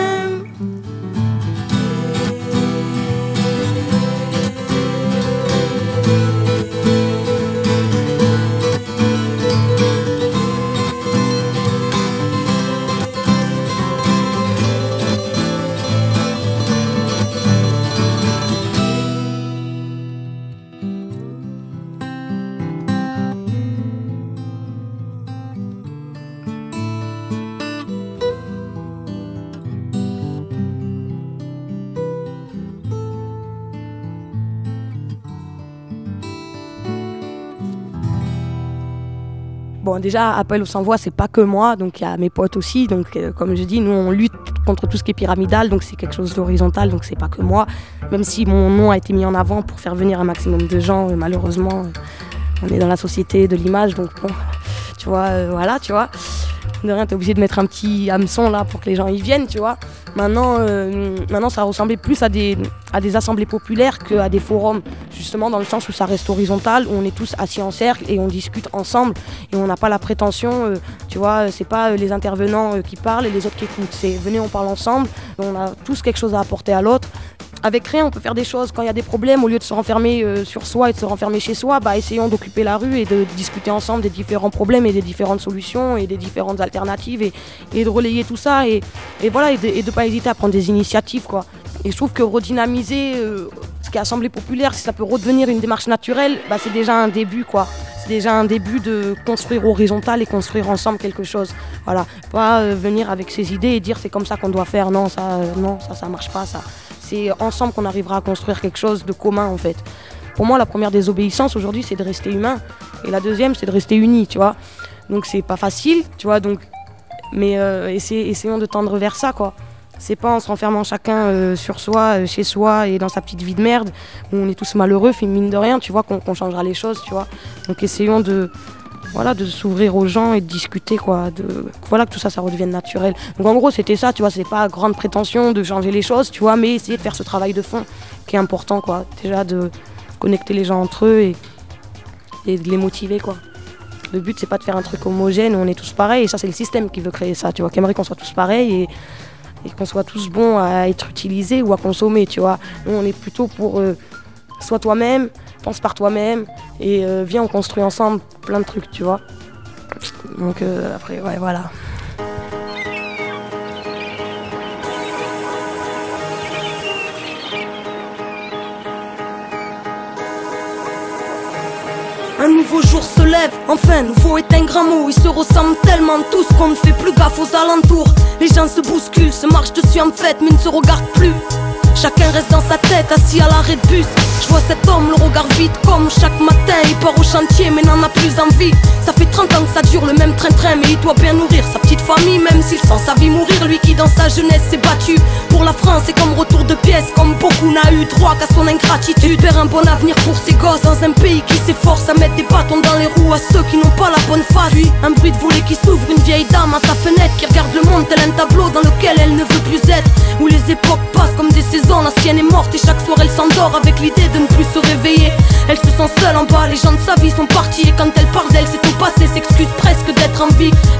Déjà, Appel au sans-voix, c'est pas que moi, donc il y a mes potes aussi. Donc, euh, comme je dis, nous, on lutte contre tout ce qui est pyramidal, donc c'est quelque chose d'horizontal, donc c'est pas que moi. Même si mon nom a été mis en avant pour faire venir un maximum de gens, euh, malheureusement, euh, on est dans la société de l'image, donc tu vois, voilà, tu vois. De rien, t'es obligé de mettre un petit hameçon là pour que les gens y viennent, tu vois. Maintenant, euh, maintenant ça ressemblait plus à des, à des assemblées populaires qu'à des forums, justement dans le sens où ça reste horizontal, où on est tous assis en cercle et on discute ensemble et on n'a pas la prétention, euh, tu vois, c'est pas euh, les intervenants qui parlent et les autres qui écoutent, c'est venez, on parle ensemble, on a tous quelque chose à apporter à l'autre avec rien, on peut faire des choses. Quand il y a des problèmes, au lieu de se renfermer euh, sur soi et de se renfermer chez soi, bah, essayons d'occuper la rue et de discuter ensemble des différents problèmes et des différentes solutions et des différentes et, de relayer tout ça et, voilà, et de ne pas hésiter à prendre des initiatives. Quoi. Et je trouve que redynamiser euh, ce qui est Assemblée populaire, si ça peut redevenir une démarche naturelle, bah, c'est déjà un début. quoi. C'est déjà un début de construire horizontal et construire ensemble quelque chose. Voilà, pas euh, venir avec ses idées et dire c'est comme ça qu'on doit faire. Non, ça, non, ça, ça marche pas. Ça, c'est ensemble qu'on arrivera à construire quelque chose de commun en fait. Pour moi, la première désobéissance aujourd'hui, c'est de rester humain. Et la deuxième, c'est de rester uni, tu vois. Donc c'est pas facile, tu vois. Donc, mais euh, essayons de tendre vers ça, quoi. C'est pas en se renfermant chacun euh, sur soi, euh, chez soi et dans sa petite vie de merde, où on est tous malheureux, mine de rien, tu vois, qu'on changera les choses, tu vois. Donc essayons de, voilà, de s'ouvrir aux gens et de discuter, quoi. De, voilà, que tout ça, ça redevienne naturel. Donc en gros, c'était ça, tu vois, c'est pas grande prétention de changer les choses, tu vois, mais essayer de faire ce travail de fond qui est important, quoi. Déjà de connecter les gens entre eux et, et de les motiver, quoi. Le but, c'est pas de faire un truc homogène où on est tous pareils, et ça, c'est le système qui veut créer ça, tu vois, qui aimerait qu'on soit tous pareils et, qu'on soit tous bons à être utilisés ou à consommer, tu vois. Nous, on est plutôt pour euh, sois toi-même, pense par toi-même et euh, viens on construit ensemble plein de trucs tu vois. Donc euh, après ouais voilà Un nouveau jour se lève, enfin nouveau est un grand mot. Ils se ressemblent tellement tous qu'on ne fait plus gaffe aux alentours. Les gens se bousculent, se marchent dessus en fête mais ne se regardent plus Chacun reste dans sa tête, assis à l'arrêt de bus. Je vois cet homme, le regard vide, comme chaque matin. Il part au chantier, mais n'en a plus envie. Ça fait 30 ans que ça dure le même train-train, mais il doit bien nourrir sa petite famille, même s'il sent sa vie mourir. Lui qui, dans sa jeunesse, s'est battu pour la France, et comme retour de pièce, comme beaucoup n'a eu droit qu'à son ingratitude. Perd un bon avenir pour ses gosses dans un pays qui s'efforce à mettre des bâtons dans les roues à ceux qui n'ont pas la bonne face. Puis, un bruit de volet qui s'ouvre, une vieille dame à sa fenêtre qui regarde le monde tel un tableau dans lequel elle ne veut plus être. Où les époques passent comme des saisons l'ancienne est morte et chaque soir elle s'endort avec l'idée de ne plus se réveiller. Elle se sent seule en bas, les gens de sa vie sont partis et quand elle parle d'elle, c'est tout passé, s'excuse presque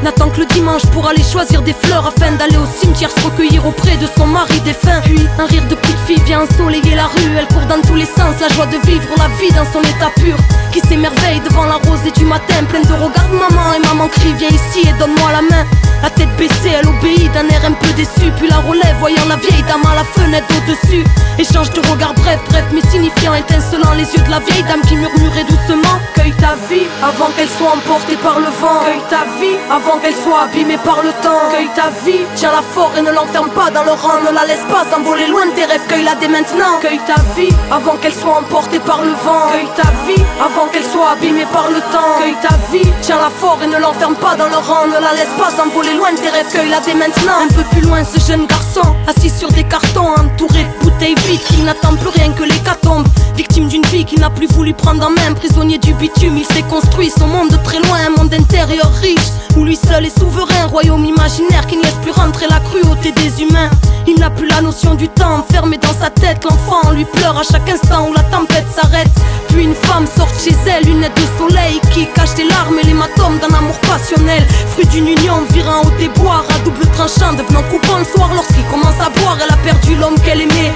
N'attend que le dimanche pour aller choisir des fleurs afin d'aller au cimetière se recueillir auprès de son mari défunt. Puis un rire de petite fille vient ensoleiller la rue, elle court dans tous les sens, la joie de vivre la vie dans son état pur. Qui s'émerveille devant la rosée du matin, pleine de regards maman et maman crie viens ici et donne-moi la main. La tête baissée, elle obéit d'un air un peu déçu, puis la relève voyant la vieille dame à la fenêtre au-dessus. Échange de regards bref, bref, mais signifiant, étincelant les yeux de la vieille dame qui murmurait doucement Cueille ta vie avant qu'elle soit emportée par le vent. Cueille ta vie avant qu'elle soit abîmée par le temps. Cueille ta vie, tiens la fort et ne l'enferme pas dans le rang. Ne la laisse pas s'envoler loin de tes rêves, cueille-la dès maintenant. Cueille ta vie avant qu'elle soit emportée par le vent. Cueille ta vie avant qu'elle soit abîmée par le temps. Cueille ta vie, tiens la fort et ne l'enferme pas dans le rang. Ne la laisse pas s'envoler loin de tes rêves, cueille-la dès maintenant. Un peu plus loin, ce jeune garçon, assis sur des cartons, entouré de bouteilles vides, qui n'attend plus rien que l'hécatombe. Victime d'une vie qui n'a plus voulu prendre en main, prisonnier du bitume, il s'est construit son monde de très loin, un monde intérieur riche, où lui seul est souverain, royaume imaginaire qui ne laisse plus rentrer la cruauté des humains. Il n'a plus la notion du temps, enfermé dans sa tête, l'enfant lui pleure à chaque instant où la tempête s'arrête. Puis une femme sort chez elle, une aide de soleil qui cache des larmes et l'hématome d'un amour passionnel. Fruit d'une union virant au déboire, à double tranchant, devenant coupant le soir lorsqu'il commence à boire. Elle a perdu l'homme qu'elle aimait,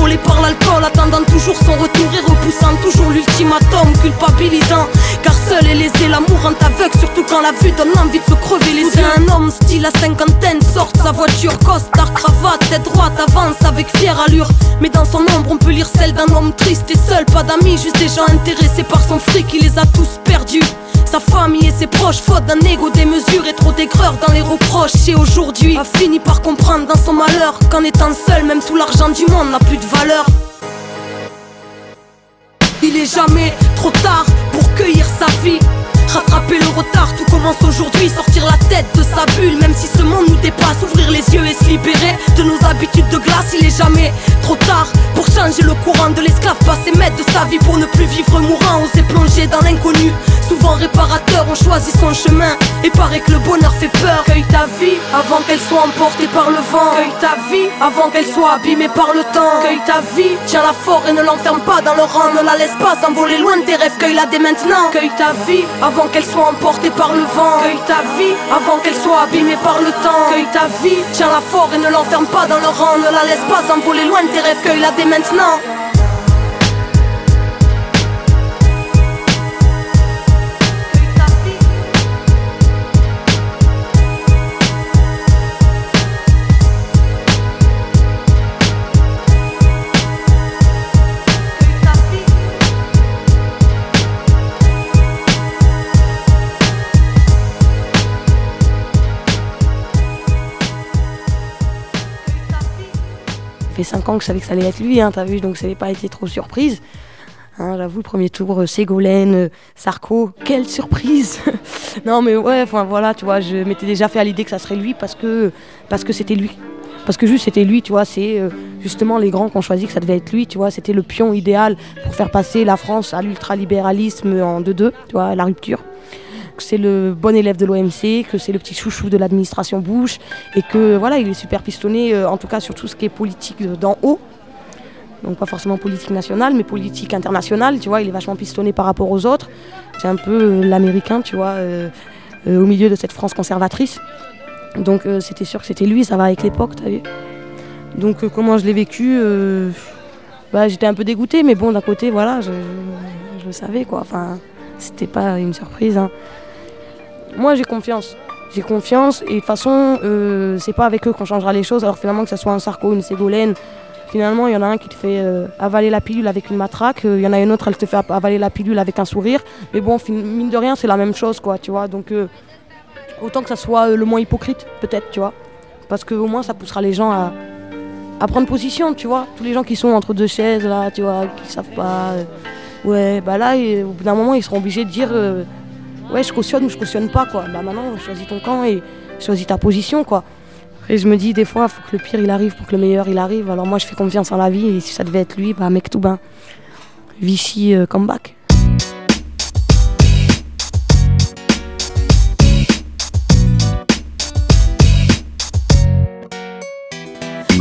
volé par l'alcool, attendant toujours son retour et repoussant toujours l'ultimatum, culpabilisant. Car seul est lésé, l'amour rend aveugle, surtout quand la vue donne envie de se crever les yeux. Un homme style à cinquantaine sort sa voiture, costard, cravate, tête droite, avance avec fière allure. Mais dans son ombre, on peut lire celle d'un homme triste et seul, pas d'amis, juste des gens intéressé par son fric, il les a tous perdus. Sa famille et ses proches, faute d'un ego démesuré, trop d'aigreur dans les reproches. Et aujourd'hui, a fini par comprendre dans son malheur qu'en étant seul, même tout l'argent du monde n'a plus de valeur. Il est jamais trop tard pour cueillir sa vie. Rattraper le retard, tout commence aujourd'hui. Sortir la tête de sa bulle, même si ce monde nous dépasse. Ouvrir les yeux et se libérer de nos habitudes de glace. Il est jamais trop tard pour changer le courant de l'esclavage pas ses maîtres de sa vie pour ne plus vivre mourant, oser plonger dans l'inconnu. Souvent réparateur, on choisit son chemin. Et paraît que le bonheur fait peur. Cueille ta vie avant qu'elle soit emportée par le vent. Cueille ta vie avant qu'elle soit abîmée par le temps. Cueille ta vie, tiens-la fort et ne l'enferme pas dans le rang. Ne la laisse pas s'envoler loin de tes rêves. Cueille-la dès maintenant. Cueille ta vie avant qu'elle soit emportée par le vent. Cueille ta vie avant qu'elle soit abîmée par le temps. Cueille ta vie, tiens-la fort et ne l'enferme pas dans le rang. Ne la laisse pas s'envoler loin de tes rêves. Cueille-la dès maintenant. Fait 5 ans que je savais que ça allait être lui, hein, t'as vu, donc ça n'avait pas été trop surprise. Hein, J'avoue, le premier tour, euh, Ségolène, euh, Sarko, quelle surprise Non mais ouais, enfin voilà, tu vois, je m'étais déjà fait à l'idée que ça serait lui parce que parce que c'était lui. Parce que juste c'était lui, tu vois, c'est euh, justement les grands qui ont choisi que ça devait être lui, tu vois, c'était le pion idéal pour faire passer la France à l'ultralibéralisme en 2-2, tu vois, la rupture que c'est le bon élève de l'OMC, que c'est le petit chouchou de l'administration Bush, et que voilà, il est super pistonné, euh, en tout cas sur tout ce qui est politique d'en haut. Donc pas forcément politique nationale, mais politique internationale, tu vois, il est vachement pistonné par rapport aux autres. C'est un peu euh, l'américain, tu vois, euh, au milieu de cette France conservatrice. Donc c'était sûr que c'était lui, ça va avec l'époque, t'as vu. Donc comment je l'ai vécu bah, J'étais un peu dégoûtée, mais bon, d'un côté, voilà, je, je le savais, quoi. Enfin, c'était pas une surprise. hein. Moi, j'ai confiance. J'ai confiance, et de toute façon, euh, c'est pas avec eux qu'on changera les choses. Alors finalement, que ce soit un Sarko, une Ségolène, finalement, il y en a un qui te fait euh, avaler la pilule avec une matraque, euh, il y en a une autre, elle te fait avaler la pilule avec un sourire. Mais bon, mine de rien, c'est la même chose, quoi, tu vois. Donc, autant que ça soit le moins hypocrite, peut-être, tu vois. Parce qu'au moins, ça poussera les gens à, prendre position, tu vois. Tous les gens qui sont entre deux chaises, là, tu vois, qui savent pas. ouais, bah là, au bout d'un moment, ils seront obligés de dire Ouais, je cautionne ou je cautionne pas, quoi. Bah maintenant, choisis ton camp et choisis ta position, quoi. Et je me dis, des fois, il faut que le pire il arrive pour que le meilleur il arrive. Alors moi, je fais confiance en la vie et si ça devait être lui, bah mec tout ben. Vichy euh, comeback.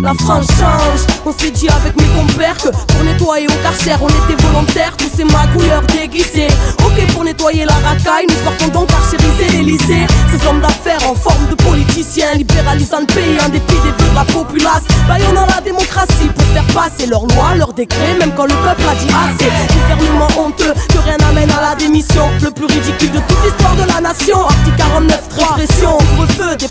La France change, on s'est dit avec mes compères que pour nettoyer au carcère on était volontaires, tous ces magouilleurs déguisés. Ok pour nettoyer la racaille, nous partons donc carcériser l'Elysée. Ces hommes d'affaires en forme de politiciens, libéralisant le pays en dépit des vœux de la populace. Baillonnant la démocratie pour faire passer leurs lois, leurs décrets, même quand le peuple a dit assez. Gouvernement honteux, que rien n'amène à la démission. Le plus ridicule de toute l'histoire de la nation.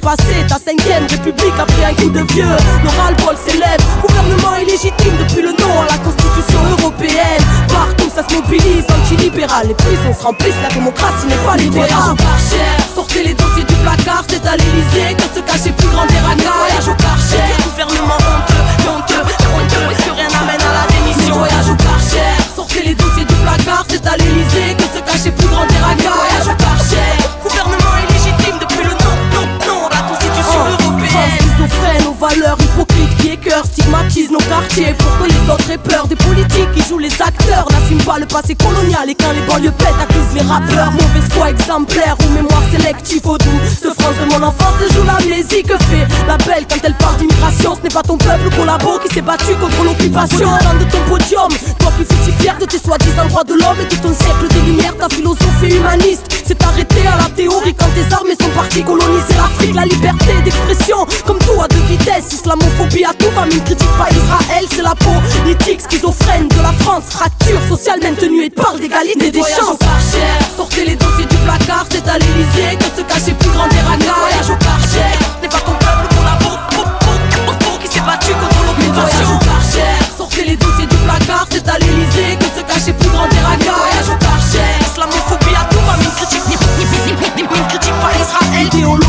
Article 49, répression, couvre-feu, dépassé, ta cinquième république après un coup de vieux. Le ras-le-bol s'élève, gouvernement illégitime depuis le nom à la constitution européenne. Partout ça se mobilise, anti-libéral, les prisons se remplissent, la démocratie n'est pas libérale. Sortez les dossiers du placard, c'est à l'Elysée que se cache les plus grand des racailles. Nettoyage au karcher, gouvernement honteux, stigmatisent nos quartiers pour que les autres aient peur des politiques qui jouent les acteurs, n'assument pas le passé colonial et quand les banlieues pètent accusent les rappeurs. Mauvaise foi exemplaire ou mémoire sélective au doux. Ce France de mon enfance et joue l'amnésie que fait la belle quand elle parle d'immigration. Ce n'est pas ton peuple collabo qui s'est battu contre l'occupation. De ton podium, toi qui fus si fier de tes soi-disant droits de l'homme et de ton siècle des lumières, ta philosophie humaniste s'est arrêtée à la théorie quand tes armées sont parties coloniser l'Afrique. La liberté d'expression, comme tout à deux vitesses, islamophobie à tout va, critique pas Israël, c'est la politique schizophrène de la France, fracture sociale maintenue et parle d'égalité des chances. Sortez les dossiers du placard, c'est à l'Elysée que se cache les plus grands des racailles. Nettoyage au karcher, n'est pas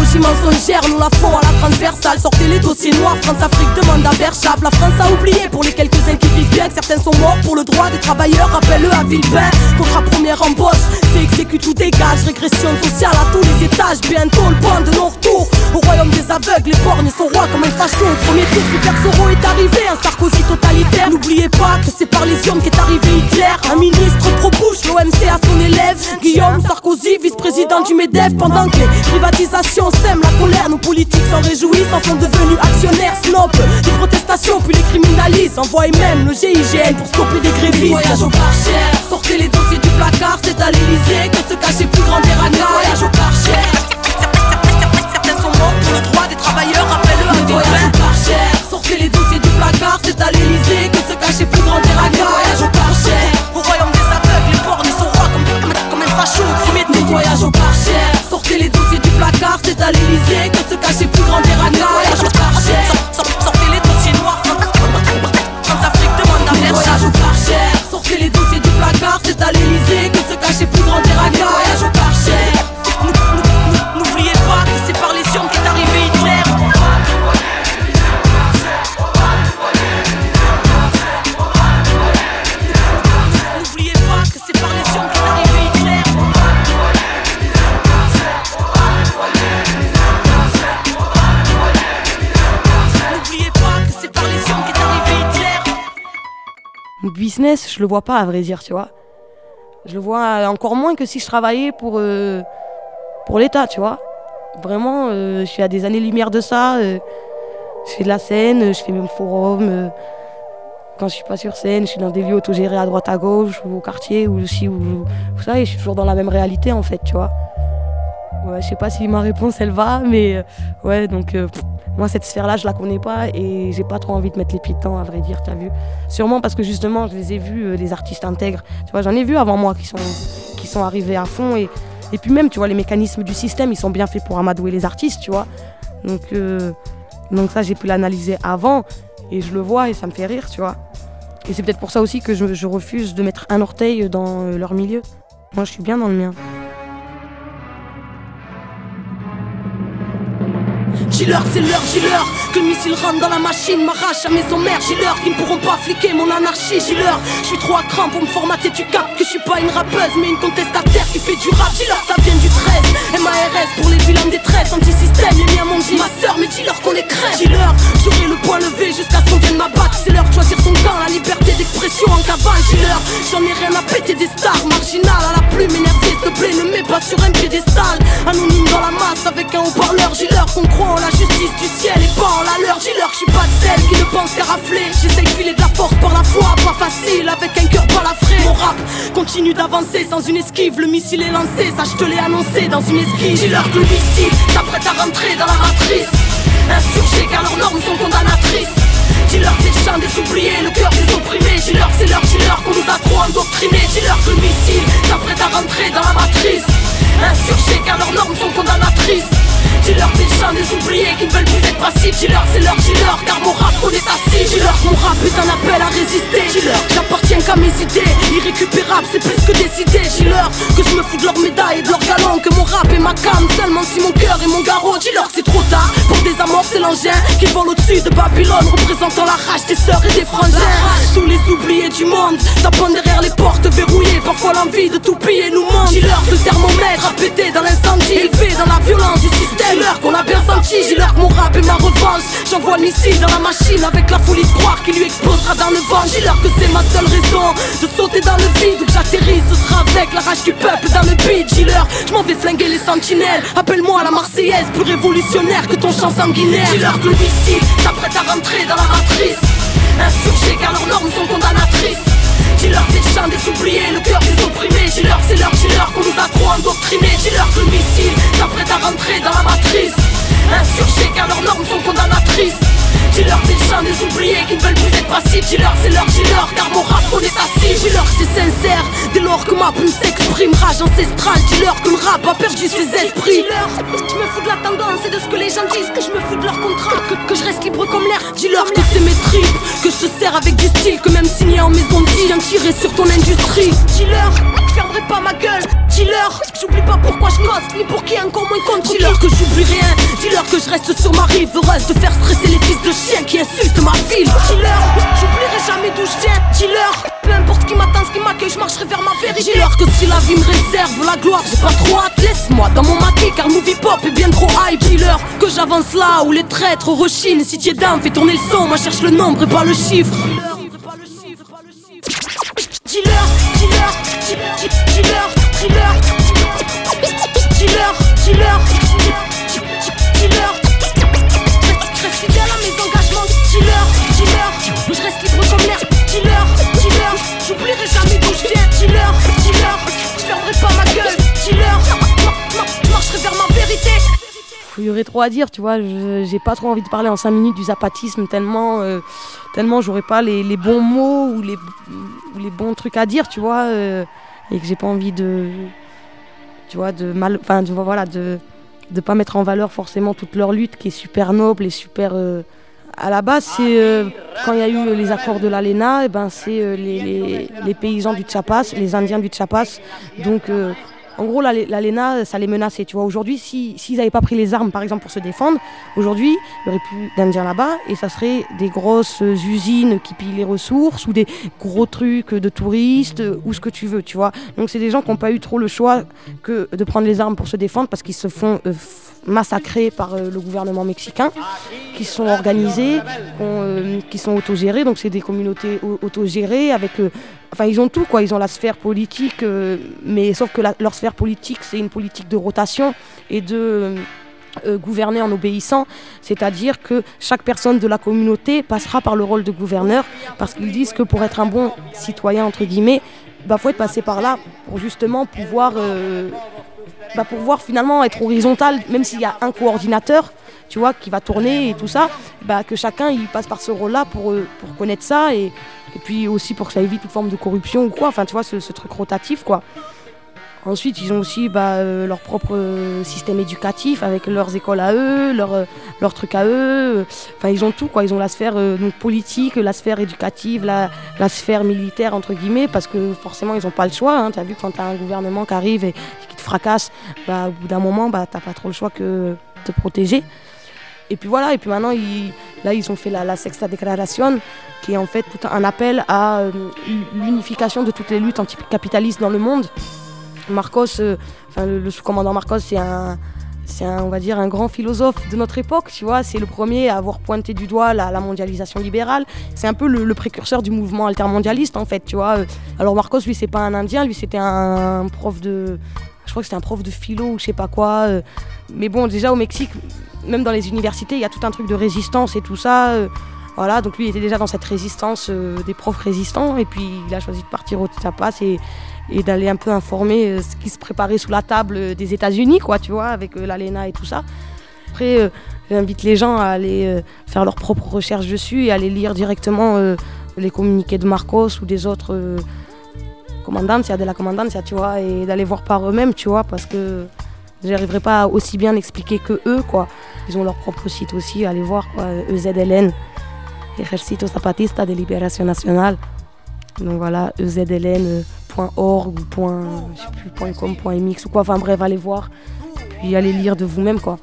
Idéologie mensongère, nous la font à la transversale. Sortez les dossiers noirs, France-Afrique demande à Verchap. La France a oublié pour les quelques-uns qui vivent bien que certains sont morts pour le droit des travailleurs. Rappelle-le à Villepin, contrat première embauche, c'est exécute ou dégage. Régression sociale à tous les étages, bientôt le point de non-retour. Au royaume des aveugles, les borgnes sont rois comme un facho. Au premier tour, Super Soro est arrivé, un Sarkozy totalitaire. N'oubliez pas que c'est par les urnes qu'est arrivé Hitler. Un ministre vice-président du MEDEF. Pendant que les privatisations sèment la colère, nos politiques s'en réjouissent, en sont devenus actionnaires snob. Les protestations, puis les criminalisent. Envoyez même le GIGN pour stopper des grévistes. Voyage au parcher, sortez les dossiers du placard, c'est à l'Elysée que se cache les plus grands des Voyage au parcher. Certains sont morts pour le droit des travailleurs, rappelle-le à Voyage au parcher, sortez les dossiers du placard, c'est à l'Elysée que se cache les plus grands des Voyage au parcher. Au royaume des aveugles, les bornes sont rois comme, comme, comme un facho. Nettoyage au c'est à l'Elysée que se cache les plus grands des business, je le vois pas à vrai dire, tu vois. Je le vois encore moins que si je travaillais pour, euh, pour l'État, tu vois. Vraiment, euh, je suis à des années-lumière de ça. euh, je fais de la scène, je fais même forum. quand je suis pas sur scène, je suis dans des lieux autogérés à droite à gauche, ou au quartier, ou aussi, ou vous savez, je suis toujours dans la même réalité en fait, tu vois. Ouais, je sais pas si ma réponse elle va, mais euh, ouais, donc euh, moi cette sphère-là, je la connais pas et j'ai pas trop envie de mettre les pieds dedans, à vrai dire, t'as vu. Sûrement parce que justement, je les ai vus, euh, les artistes intègres. Tu vois, j'en ai vu avant moi qui sont, qui sont arrivés à fond et, et puis même, tu vois, les mécanismes du système, ils sont bien faits pour amadouer les artistes, tu vois. Donc, euh, donc ça, j'ai pu l'analyser avant et je le vois et ça me fait rire, tu vois. Et c'est peut-être pour ça aussi que je, je refuse de mettre un orteil dans leur milieu. Moi, je suis bien dans le mien. Dis-leur, c'est l'heure, dis-leur Que le missile rentre dans la machine, m'arrache à maison mère Dis-leur qu'ils ne pourront pas fliquer mon anarchie. Dis-leur, je suis trop à cran pour me formater. Tu captes que je suis pas une rappeuse Mais une contestataire qui fait du rap. Dis-leur, ça vient du 13 MARS pour les vilains en détresse Anti-système, les miens m'ont dit Ma sœur, mais dis-leur qu'on les crève. Dis-leur, j'aurai le poing levé jusqu'à ce qu'on vienne m'abattre. C'est l'heure de choisir son camp, la liberté d'expression en cavale Dis-leur, j'en ai rien à péter des stars. Marginal à la plume énervée, s'il te plaît, ne mets pas sur un piédestal. Anonyme dans la masse avec un haut-parleur. Dis-leur qu'on croit en la justice du ciel et pas en la leur je suis pas de celle qui ne pense qu'à rafler. J'essaye de filer de la force par la foi, pas facile Avec un cœur balafré Mon rap continue d'avancer sans une esquive Le missile est lancé, ça je te l'ai annoncé dans une esquive Dis-leur que le missile s'apprête à rentrer dans la matrice. Insurgés car leurs normes sont condamnatrices. Dis-leur que c'est le des oubliés, le cœur des opprimés. Dis-leur que c'est leur, dis-leur qu'on nous a trop endoctrinés. Dis-leur que le missile s'apprête à rentrer dans la matrice. Insurgés car leurs normes sont condamnatrices Dis-leur le chant des oubliés qui ne veulent plus être passifs Dis-leur c'est leur, dis-leur car mon rap on est assis. Dis-leur mon rap est un appel à résister. Dis-leur j'appartiens qu'à mes idées. Irrécupérable c'est plus que décidé Dis-leur que je me fous de leurs médailles et de leurs galons Que mon rap est ma cam seulement si mon cœur est mon garrot. Dis-leur que c'est trop tard pour désamorcer l'engin Qui vole au-dessus de Babylone représentant la rage des sœurs et des frangins. Tous les oubliés du monde tapant derrière les portes verrouillées. Parfois l'envie de tout piller nous monte. Dis-leur que le thermomètre a pété dans l'incendie Élevé dans la violence du système Dis-leur qu'on a bien senti Dis-leur que mon rap est ma revanche. J'envoie le missile dans la machine avec la folie de croire qu'il lui explosera dans le vent Dis-leur que c'est ma seule raison de sauter dans le vide Où que j'atterrisse ce sera avec la rage du peuple dans le beat. Dis-leur je m'en vais flinguer les sentinelles. Appelle-moi la marseillaise plus révolutionnaire que ton chant sanguinaire. Dis-leur que le missile s'apprête à rentrer dans la matrice. Insurgés car leurs normes sont condamnatrices Dis-leur que c'est le des oubliés, le cœur des opprimés. Dis-leur que c'est leur, dis-leur qu'on nous a trop endoctrinés Dis-leur que le missile s'apprête à rentrer dans la matrice. Insurgés car leurs normes sont condamnatrices Dis-leur c'est le chant des oubliés qui ne veulent plus être passifs Dis-leur c'est leur, dis-leur car mon rap on est assis. Dis-leur c'est sincère. Dès lors que ma plume s'exprime Rage ancestrale, dis-leur que le rap a perdu ses esprits. Dis-leur, je me fous de la tendance et de ce que les gens disent Que je me fous de leur contrat, que, que je reste libre comme l'air. Dis-leur que c'est mes tripes, que je te sers avec du style Que même signé en maison de viens tirer sur ton industrie. Dis-leur, je fermerai pas ma gueule. Dis-leur, j'oublie pas pourquoi je cause ni pour qui un moins compte. Dis-leur que j'oublie rien, dis-leur que je reste sur ma rive, heureuse de faire stresser les fils de chiens qui insultent ma ville. Dis-leur, j'oublierai jamais d'où je viens. Dis-leur, peu importe ce qui m'attend, ce qui m'accueille, je marcherai vers ma vérité. Dis-leur que si la vie me réserve la gloire, j'ai pas trop hâte, laisse-moi dans mon maquis car movie pop est bien trop hype. Dis-leur que j'avance là où les traîtres rechinent. Si tu es down, fais tourner le son, moi cherche le nombre et pas le chiffre. Dis-leur, dis-leur, dis-leur, dis-leur, dis-leur, dis-leur, dis-leur, aurait trop à dire, tu vois. J'ai pas trop envie de parler en 5 minutes du zapatisme tellement, euh, tellement j'aurais pas les, bons mots ou les, bons trucs à dire, tu vois. euh, et que j'ai pas envie de, tu vois, de mal, enfin, vois, voilà, de, de pas mettre en valeur forcément toute leur lutte qui est super noble et super. euh, à la base, c'est quand il y a eu les accords de l'ALENA, et ben c'est les, paysans du Chiapas, les Indiens du Chiapas. Donc, en gros, l'Ale- l'ALENA, ça les menaçait. Tu vois, aujourd'hui, si- s'ils n'avaient pas pris les armes, par exemple, pour se défendre, aujourd'hui, il n'y aurait plus d'Indiens là-bas et ça serait des grosses usines qui pillent les ressources ou des gros trucs de touristes ou ce que tu veux, tu vois. Donc, c'est des gens qui n'ont pas eu trop le choix que de prendre les armes pour se défendre parce qu'ils se font euh, massacrer par euh, le gouvernement mexicain, qui sont organisés, qui, euh, sont autogérés. Donc, c'est des communautés au- autogérées avec. euh, Enfin, ils ont tout, quoi. Ils ont la sphère politique, mais sauf que leur sphère politique, c'est une politique de rotation et de gouverner en obéissant. C'est-à-dire que chaque personne de la communauté passera par le rôle de gouverneur, parce qu'ils disent que pour être un bon citoyen, entre guillemets, bah, faut être passé par là pour justement pouvoir, bah, pour pouvoir finalement être horizontal, même s'il y a un coordinateur, tu vois, qui va tourner et tout ça, bah, que chacun il passe par ce rôle-là pour, euh, pour connaître ça et, puis aussi pour que ça évite toute forme de corruption ou quoi, enfin tu vois, ce, ce truc rotatif quoi. Ensuite, ils ont aussi bah, euh, leur propre euh, système éducatif avec leurs écoles à eux, leurs euh, trucs à eux. Enfin, ils ont tout, quoi. Ils ont la sphère politique, la sphère éducative, la, la sphère militaire, entre guillemets, parce que forcément, ils n'ont pas le choix. Hein. Tu as vu, quand tu as un gouvernement qui arrive et qui te fracasse, bah, au bout d'un moment, bah, tu n'as pas trop le choix que de te protéger. Et puis voilà, et puis maintenant, là, ils ont fait la, la Sexta Declaración, qui est en fait un appel à l'unification de toutes les luttes anticapitalistes dans le monde. Marcos, euh, le, sous-commandant Marcos, c'est un, grand philosophe de notre époque, tu vois. C'est le premier à avoir pointé du doigt la, mondialisation libérale. C'est un peu le, précurseur du mouvement altermondialiste, en fait, tu vois. Alors Marcos, lui, c'est pas un Indien, lui, c'était un, prof de, je crois que c'était un prof de philo ou je sais pas quoi. euh. Mais bon, déjà au Mexique, même dans les universités, il y a tout un truc de résistance et tout ça. euh. Voilà, donc lui il était déjà dans cette résistance euh, des profs résistants et puis il a choisi de partir au Chiapas et, et d'aller un peu informer euh, ce qui se préparait sous la table euh, des États-Unis, quoi, tu vois, avec euh, l'ALENA et tout ça. Après, j'invite les gens à aller faire leurs propres recherches dessus et à aller lire directement les communiqués de Marcos ou des autres commandantes, de la commandancia, tu vois, et d'aller voir par eux-mêmes, tu vois, parce que j'arriverai pas à aussi bien expliquer que eux, quoi. Ils ont leur propre site aussi, allez voir, EZLN, Ejército Zapatista de Libération Nationale. Donc voilà, ezln.org ou point, je sais ou quoi, enfin bref, allez voir, puis allez lire de vous-même, quoi.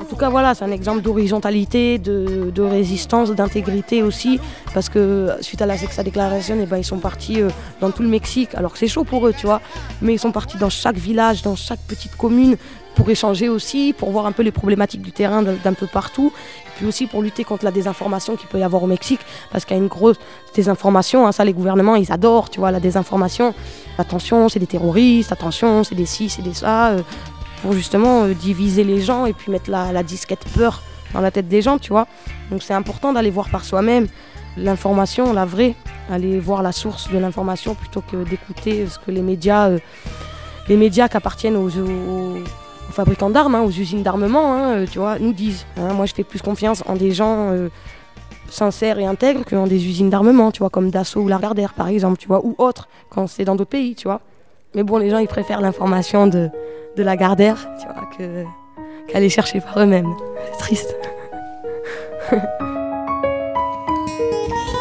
En tout cas, voilà, c'est un exemple d'horizontalité, de, résistance, d'intégrité aussi, parce que suite à la Sexa Declaration, eh ben, ils sont partis euh, dans tout le Mexique, alors c'est chaud pour eux, tu vois, mais ils sont partis dans chaque village, dans chaque petite commune, pour échanger aussi, pour voir un peu les problématiques du terrain d'un peu partout, et puis aussi pour lutter contre la désinformation qu'il peut y avoir au Mexique, parce qu'il y a une grosse désinformation, hein, ça les gouvernements, ils adorent, tu vois, la désinformation. Attention, c'est des terroristes, attention, c'est des ci, c'est des ça. euh, pour justement euh, diviser les gens et puis mettre la, disquette peur dans la tête des gens, tu vois. Donc c'est important d'aller voir par soi-même l'information, la vraie, aller voir la source de l'information plutôt que d'écouter ce que les médias, euh, les médias qui appartiennent aux- aux fabricants d'armes, hein, aux usines d'armement, hein, euh, tu vois, nous disent. hein. moi je fais plus confiance en des gens euh, sincères et intègres que dans des usines d'armement, tu vois, comme Dassault ou Lagardère par exemple, tu vois, ou autres, quand c'est dans d'autres pays, tu vois. Mais bon, les gens ils préfèrent l'information de de la Gardère, tu vois, qu'aller chercher par eux-mêmes. C'est triste.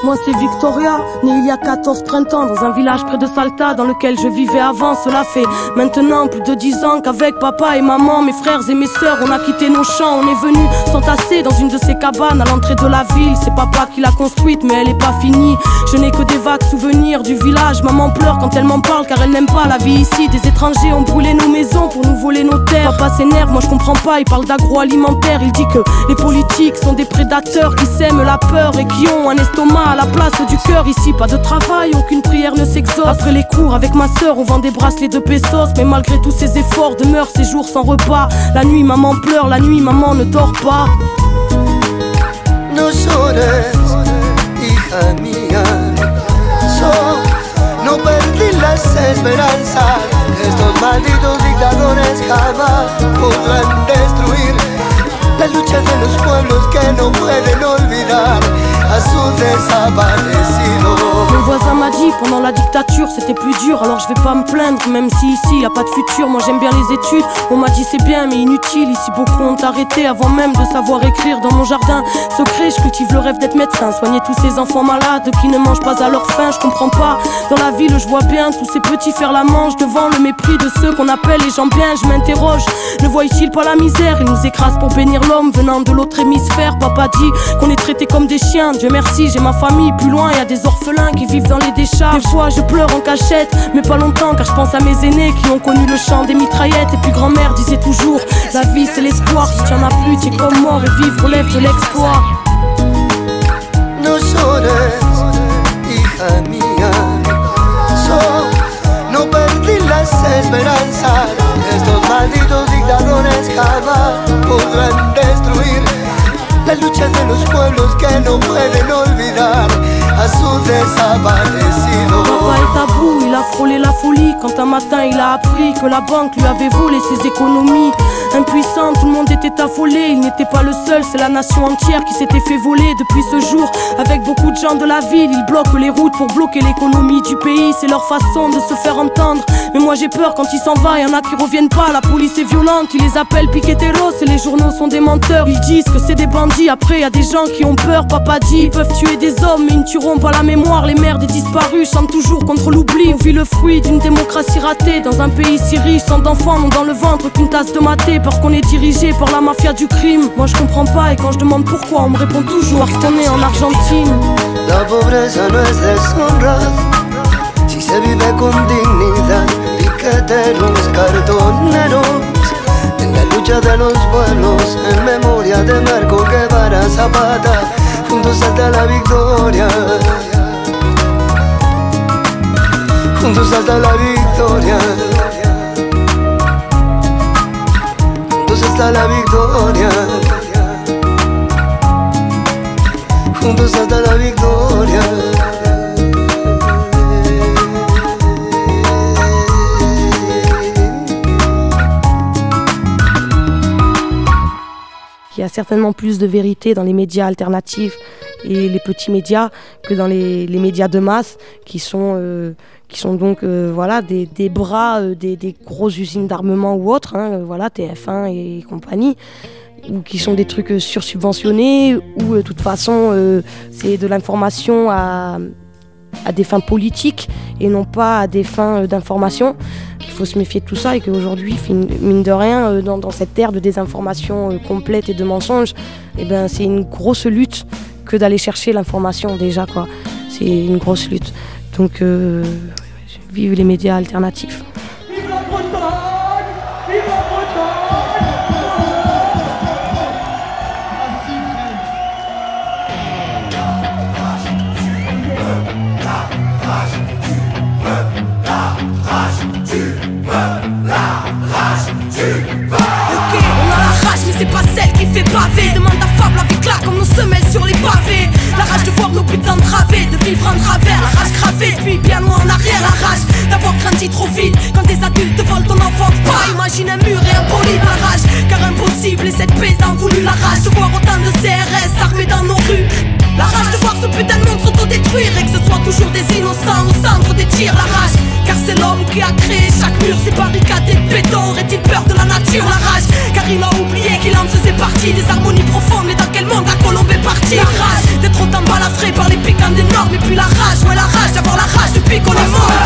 Moi c'est Victoria, née il y a 14 printemps dans un village près de Salta dans lequel je vivais avant. Cela fait maintenant plus de 10 ans qu'avec papa et maman, mes frères et mes sœurs, on a quitté nos champs. On est venu s'entasser dans une de ces cabanes à l'entrée de la ville. C'est papa qui l'a construite mais elle est pas finie. Je n'ai que des vagues souvenirs du village. Maman pleure quand elle m'en parle car elle n'aime pas la vie ici. Des étrangers ont brûlé nos maisons pour nous voler nos terres. Papa s'énerve, moi je comprends pas, il parle d'agroalimentaire. Il dit que les politiques sont des prédateurs qui sèment la peur et qui ont un estomac à la place du cœur ici. Pas de travail, aucune prière ne s'exauce. Après les cours avec ma soeur, on vend des bracelets de pesos. Mais malgré tous ces efforts, demeure ces jours sans repas. La nuit, maman pleure, la nuit, maman ne dort pas. No llores, hija mía. So, no perdí las esperanzas. Estos malditos dictadores jamás podrán destruir la lucha de los pueblos que no pueden olvidar. Mon voisin m'a dit pendant la dictature c'était plus dur alors je vais pas me plaindre même si ici y a pas de futur moi j'aime bien les études. On m'a dit c'est bien mais inutile ici beaucoup ont arrêté avant même de savoir écrire dans mon jardin. Secret je cultive le rêve d'être médecin soigner tous ces enfants malades qui ne mangent pas à leur faim je comprends pas. Dans la ville je vois bien tous ces petits faire la manche devant le mépris de ceux qu'on appelle les gens bien je m'interroge. Ne voient-ils pas la misère? Ils nous écrasent pour bénir l'homme venant de l'autre hémisphère. Papa dit qu'on est traité comme des chiens Dieu merci, j'ai ma famille. Plus loin, y a des orphelins qui vivent dans les décharges. Des fois, je pleure en cachette, mais pas longtemps, car je pense à mes aînés qui ont connu le chant des mitraillettes. Et puis grand-mère disait toujours La vie, c'est l'espoir. Si tu en as plus, tu es comme mort et vivre relève de l'exploit. No llores, hija mía. So, no perdí las esperanzas. Estos malditos dictadores la lucha de los pueblos que no pueden olvidar à son desaparecido. Papa est à bout, il a frôlé la folie quand un matin il a appris que la banque lui avait volé ses économies. Impuissant, tout le monde était affolé, il n'était pas le seul, c'est la nation entière qui s'était fait voler depuis ce jour. Avec beaucoup de gens de la ville, ils bloquent les routes pour bloquer l'économie du pays, c'est leur façon de se faire entendre. Mais moi j'ai peur quand il s'en va, y en a qui reviennent pas, la police est violente, ils les appellent piqueteros et les journaux sont des menteurs. Ils disent que c'est des bandits, après y a des gens qui ont peur, papa dit, ils peuvent tuer des hommes mais ils ne tueront pas la mémoire. Les mères des disparus chantent toujours contre l'oubli. On vit le fruit d'une démocratie ratée dans un pays si riche, sans d'enfants n'ont dans le ventre qu'une tasse de maté parce qu'on est dirigé par la mafia du crime. Moi je comprends pas et quand je demande pourquoi, on me répond toujours parce qu'on est en Argentine. La pobreza no es deshonra si se vive con dignidad. Piqueteros, cartoneros, en la lucha de los pueblos, en memoria de Marco Guevara Zapata, juntos hasta la victoria. Juntos hasta la victoria. Juntos hasta la victoria. Juntos hasta la victoria. Certainement plus de vérité dans les médias alternatifs et les petits médias que dans les, médias de masse qui sont, euh, donc euh, voilà, des, bras euh, des, des, grosses usines d'armement ou autres, hein, voilà, TF1 et compagnie, ou qui sont des trucs sursubventionnés, ou de toute façon c'est de l'information à, à des fins politiques et non pas à des fins d'information. Il faut se méfier de tout ça et qu'aujourd'hui, mine de rien, dans, dans, cette ère de désinformation complète et de mensonges, eh ben, c'est une grosse lutte que d'aller chercher l'information déjà. C'est une grosse lutte. Donc euh, vive les médias alternatifs. Ok, on a la rage, mais c'est pas celle qui fait pavé. Demande à Fab la vie claque comme nos semelles sur les pavés. La rage de voir nos putains través, de vivre en travers. La rage gravée, puis bien loin en arrière. La rage d'avoir grandi trop vite quand des adultes volent ton enfance. Pas imagine un mur et un poli la rage. Car impossible, et cette paix voulu la rage de voir autant de CRS armés dans nos rues. La rage de voir ce putain de monde s'autodétruire Et que ce soit toujours des innocents au centre des tirs. La rage, car c'est l'homme qui a créé chaque mur. Ces barricades et de béton, aurait-il peur de la nature? La rage, car il a oublié qu'il en faisait partie. Des harmonies profondes, mais dans quel monde la colombe est partie? La rage, d'être autant balafré par les piquants des normes. Et puis la rage, ouais la rage, d'avoir la rage depuis qu'on est mort.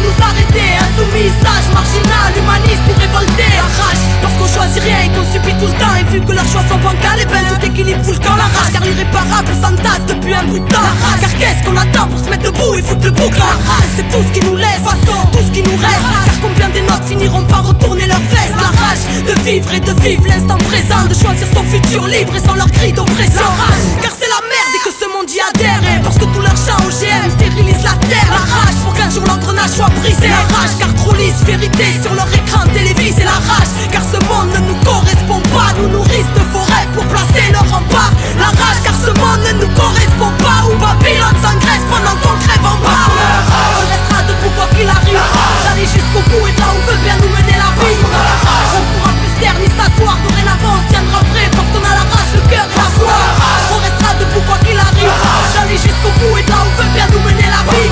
nous arrêter. Insoumis, sage, marginal, humaniste révolté La rage, parce qu'on choisit rien et qu'on subit tout le temps. Et vu que leurs choix sont bancales, et eh ben tout équilibre fout le camp La rage, car l'irréparable s'entasse depuis un bout de temps La rage, car qu'est-ce qu'on attend pour se mettre debout et foutre le bouc La rage, c'est tout ce qui nous laisse, façon, tout ce qui nous reste. Car combien des nôtres finiront par retourner leurs fesses. La rage de vivre et de vivre l'instant présent De choisir son futur libre et sans leur cri d'oppression La rage, car c'est monde y adhère Et parce que tout leur chant OGM stérilise la terre La rage pour qu'un jour l'engrenage soit brisé. La rage car trop lisse vérité sur leur écran télévisé. La rage car ce monde ne nous correspond pas. Nous nourrissent de faux rêves pour placer leur rempart. La rage car ce monde ne nous correspond pas. Où Babylone s'engraisse pendant qu'on crève en bas. On restera debout quoi qu'il arrive. D'aller jusqu'au bout et là où veut bien nous mener la vie. On pourra plus taire ni s'asseoir. Dorénavant Jusqu'au bout et là où veut bien nous mener la vie.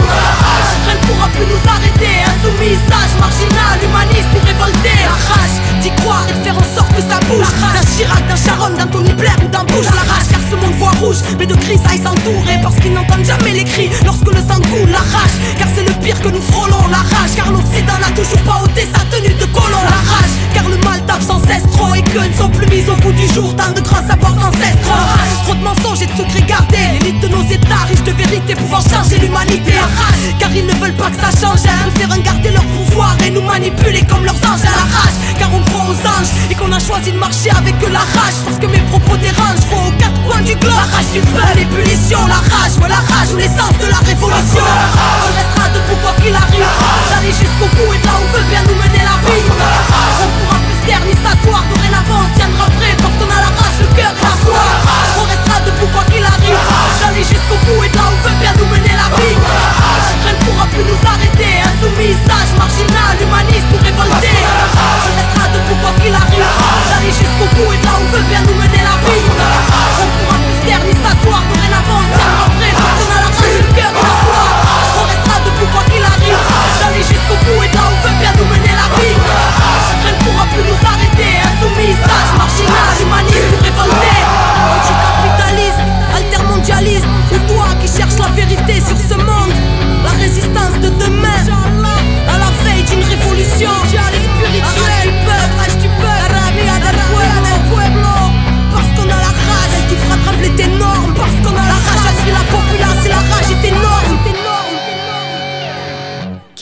Rien ne pourra plus nous arrêter. Insoumis, sage, marginal, humaniste ou révolté. La rage d'y croire et de faire en sorte que ça bouge. D'un Chirac, d'un Sharon, d'un Tony Blair ou d'un Bush. La rage car ce monde voit rouge Mais de cris ça s'entourer Parce qu'ils n'entendent jamais les cris lorsque le sang coule La rage car c'est le pire que nous frôlons La rage car l'Occident n'a toujours pas ôté sa tenue de colon. La rage car le mal tape sans cesse trop ne sont plus mis au bout du jour. Tant de grands savoirs ancestraux Trop de mensonges et de secrets gardés. L'élite de nos états riches de vérité pouvant changer l'humanité. Car ils ne veulent pas que ça change Ils préfèrent garder leur pouvoir et nous manipuler comme leurs anges. À la rage. Car on croit aux anges et qu'on a choisi de marcher avec la rage Parce que mes propos dérangent, faut aux quatre coins du globe. La rage du peuple, l'ébullition, la rage, ouais la rage ou l'essence de la révolution. On restera debout quoi qu'il arrive. D'aller jusqu'au bout et là où veut bien nous mener la vie. On pourra plus se taire ni s'asseoir, dorénavant on se tiendra prêt Parce qu'on a la rage, le cœur et la foi On restera debout quoi qu'il arrive. D'aller jusqu'au bout et de là où veut bien nous mener la vie. Rien ne pourra plus nous arrêter. Insoumis, sage, marginal, humaniste ou révolté. On restera debout quoi qu'il arrive. D'aller jusqu'au bout et de là où veut bien nous mener la vie. On pourra plus taire ni s'asseoir Dorénavant on tiendra prêt. Parce qu'on a la rage, le cœur et la foi On restera debout quoi qu'il arrive. D'aller jusqu'au bout et de là où veut bien nous mener la vie. Rien ne pourra plus nous arrêter Insoumis, sage, marginal, humaniste ou révolté Anticapitaliste, altermondialiste Ou toi qui cherches la vérité sur ce monde. La résistance de demain. À la veille d'une révolution. Spirituelle du peuple,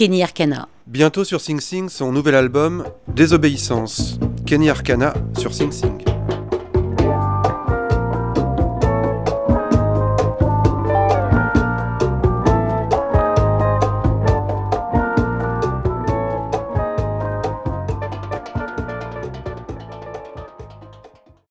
Kenny Arcana. Bientôt sur Sing Sing son nouvel album Désobéissance. Kenny Arcana sur Sing Sing.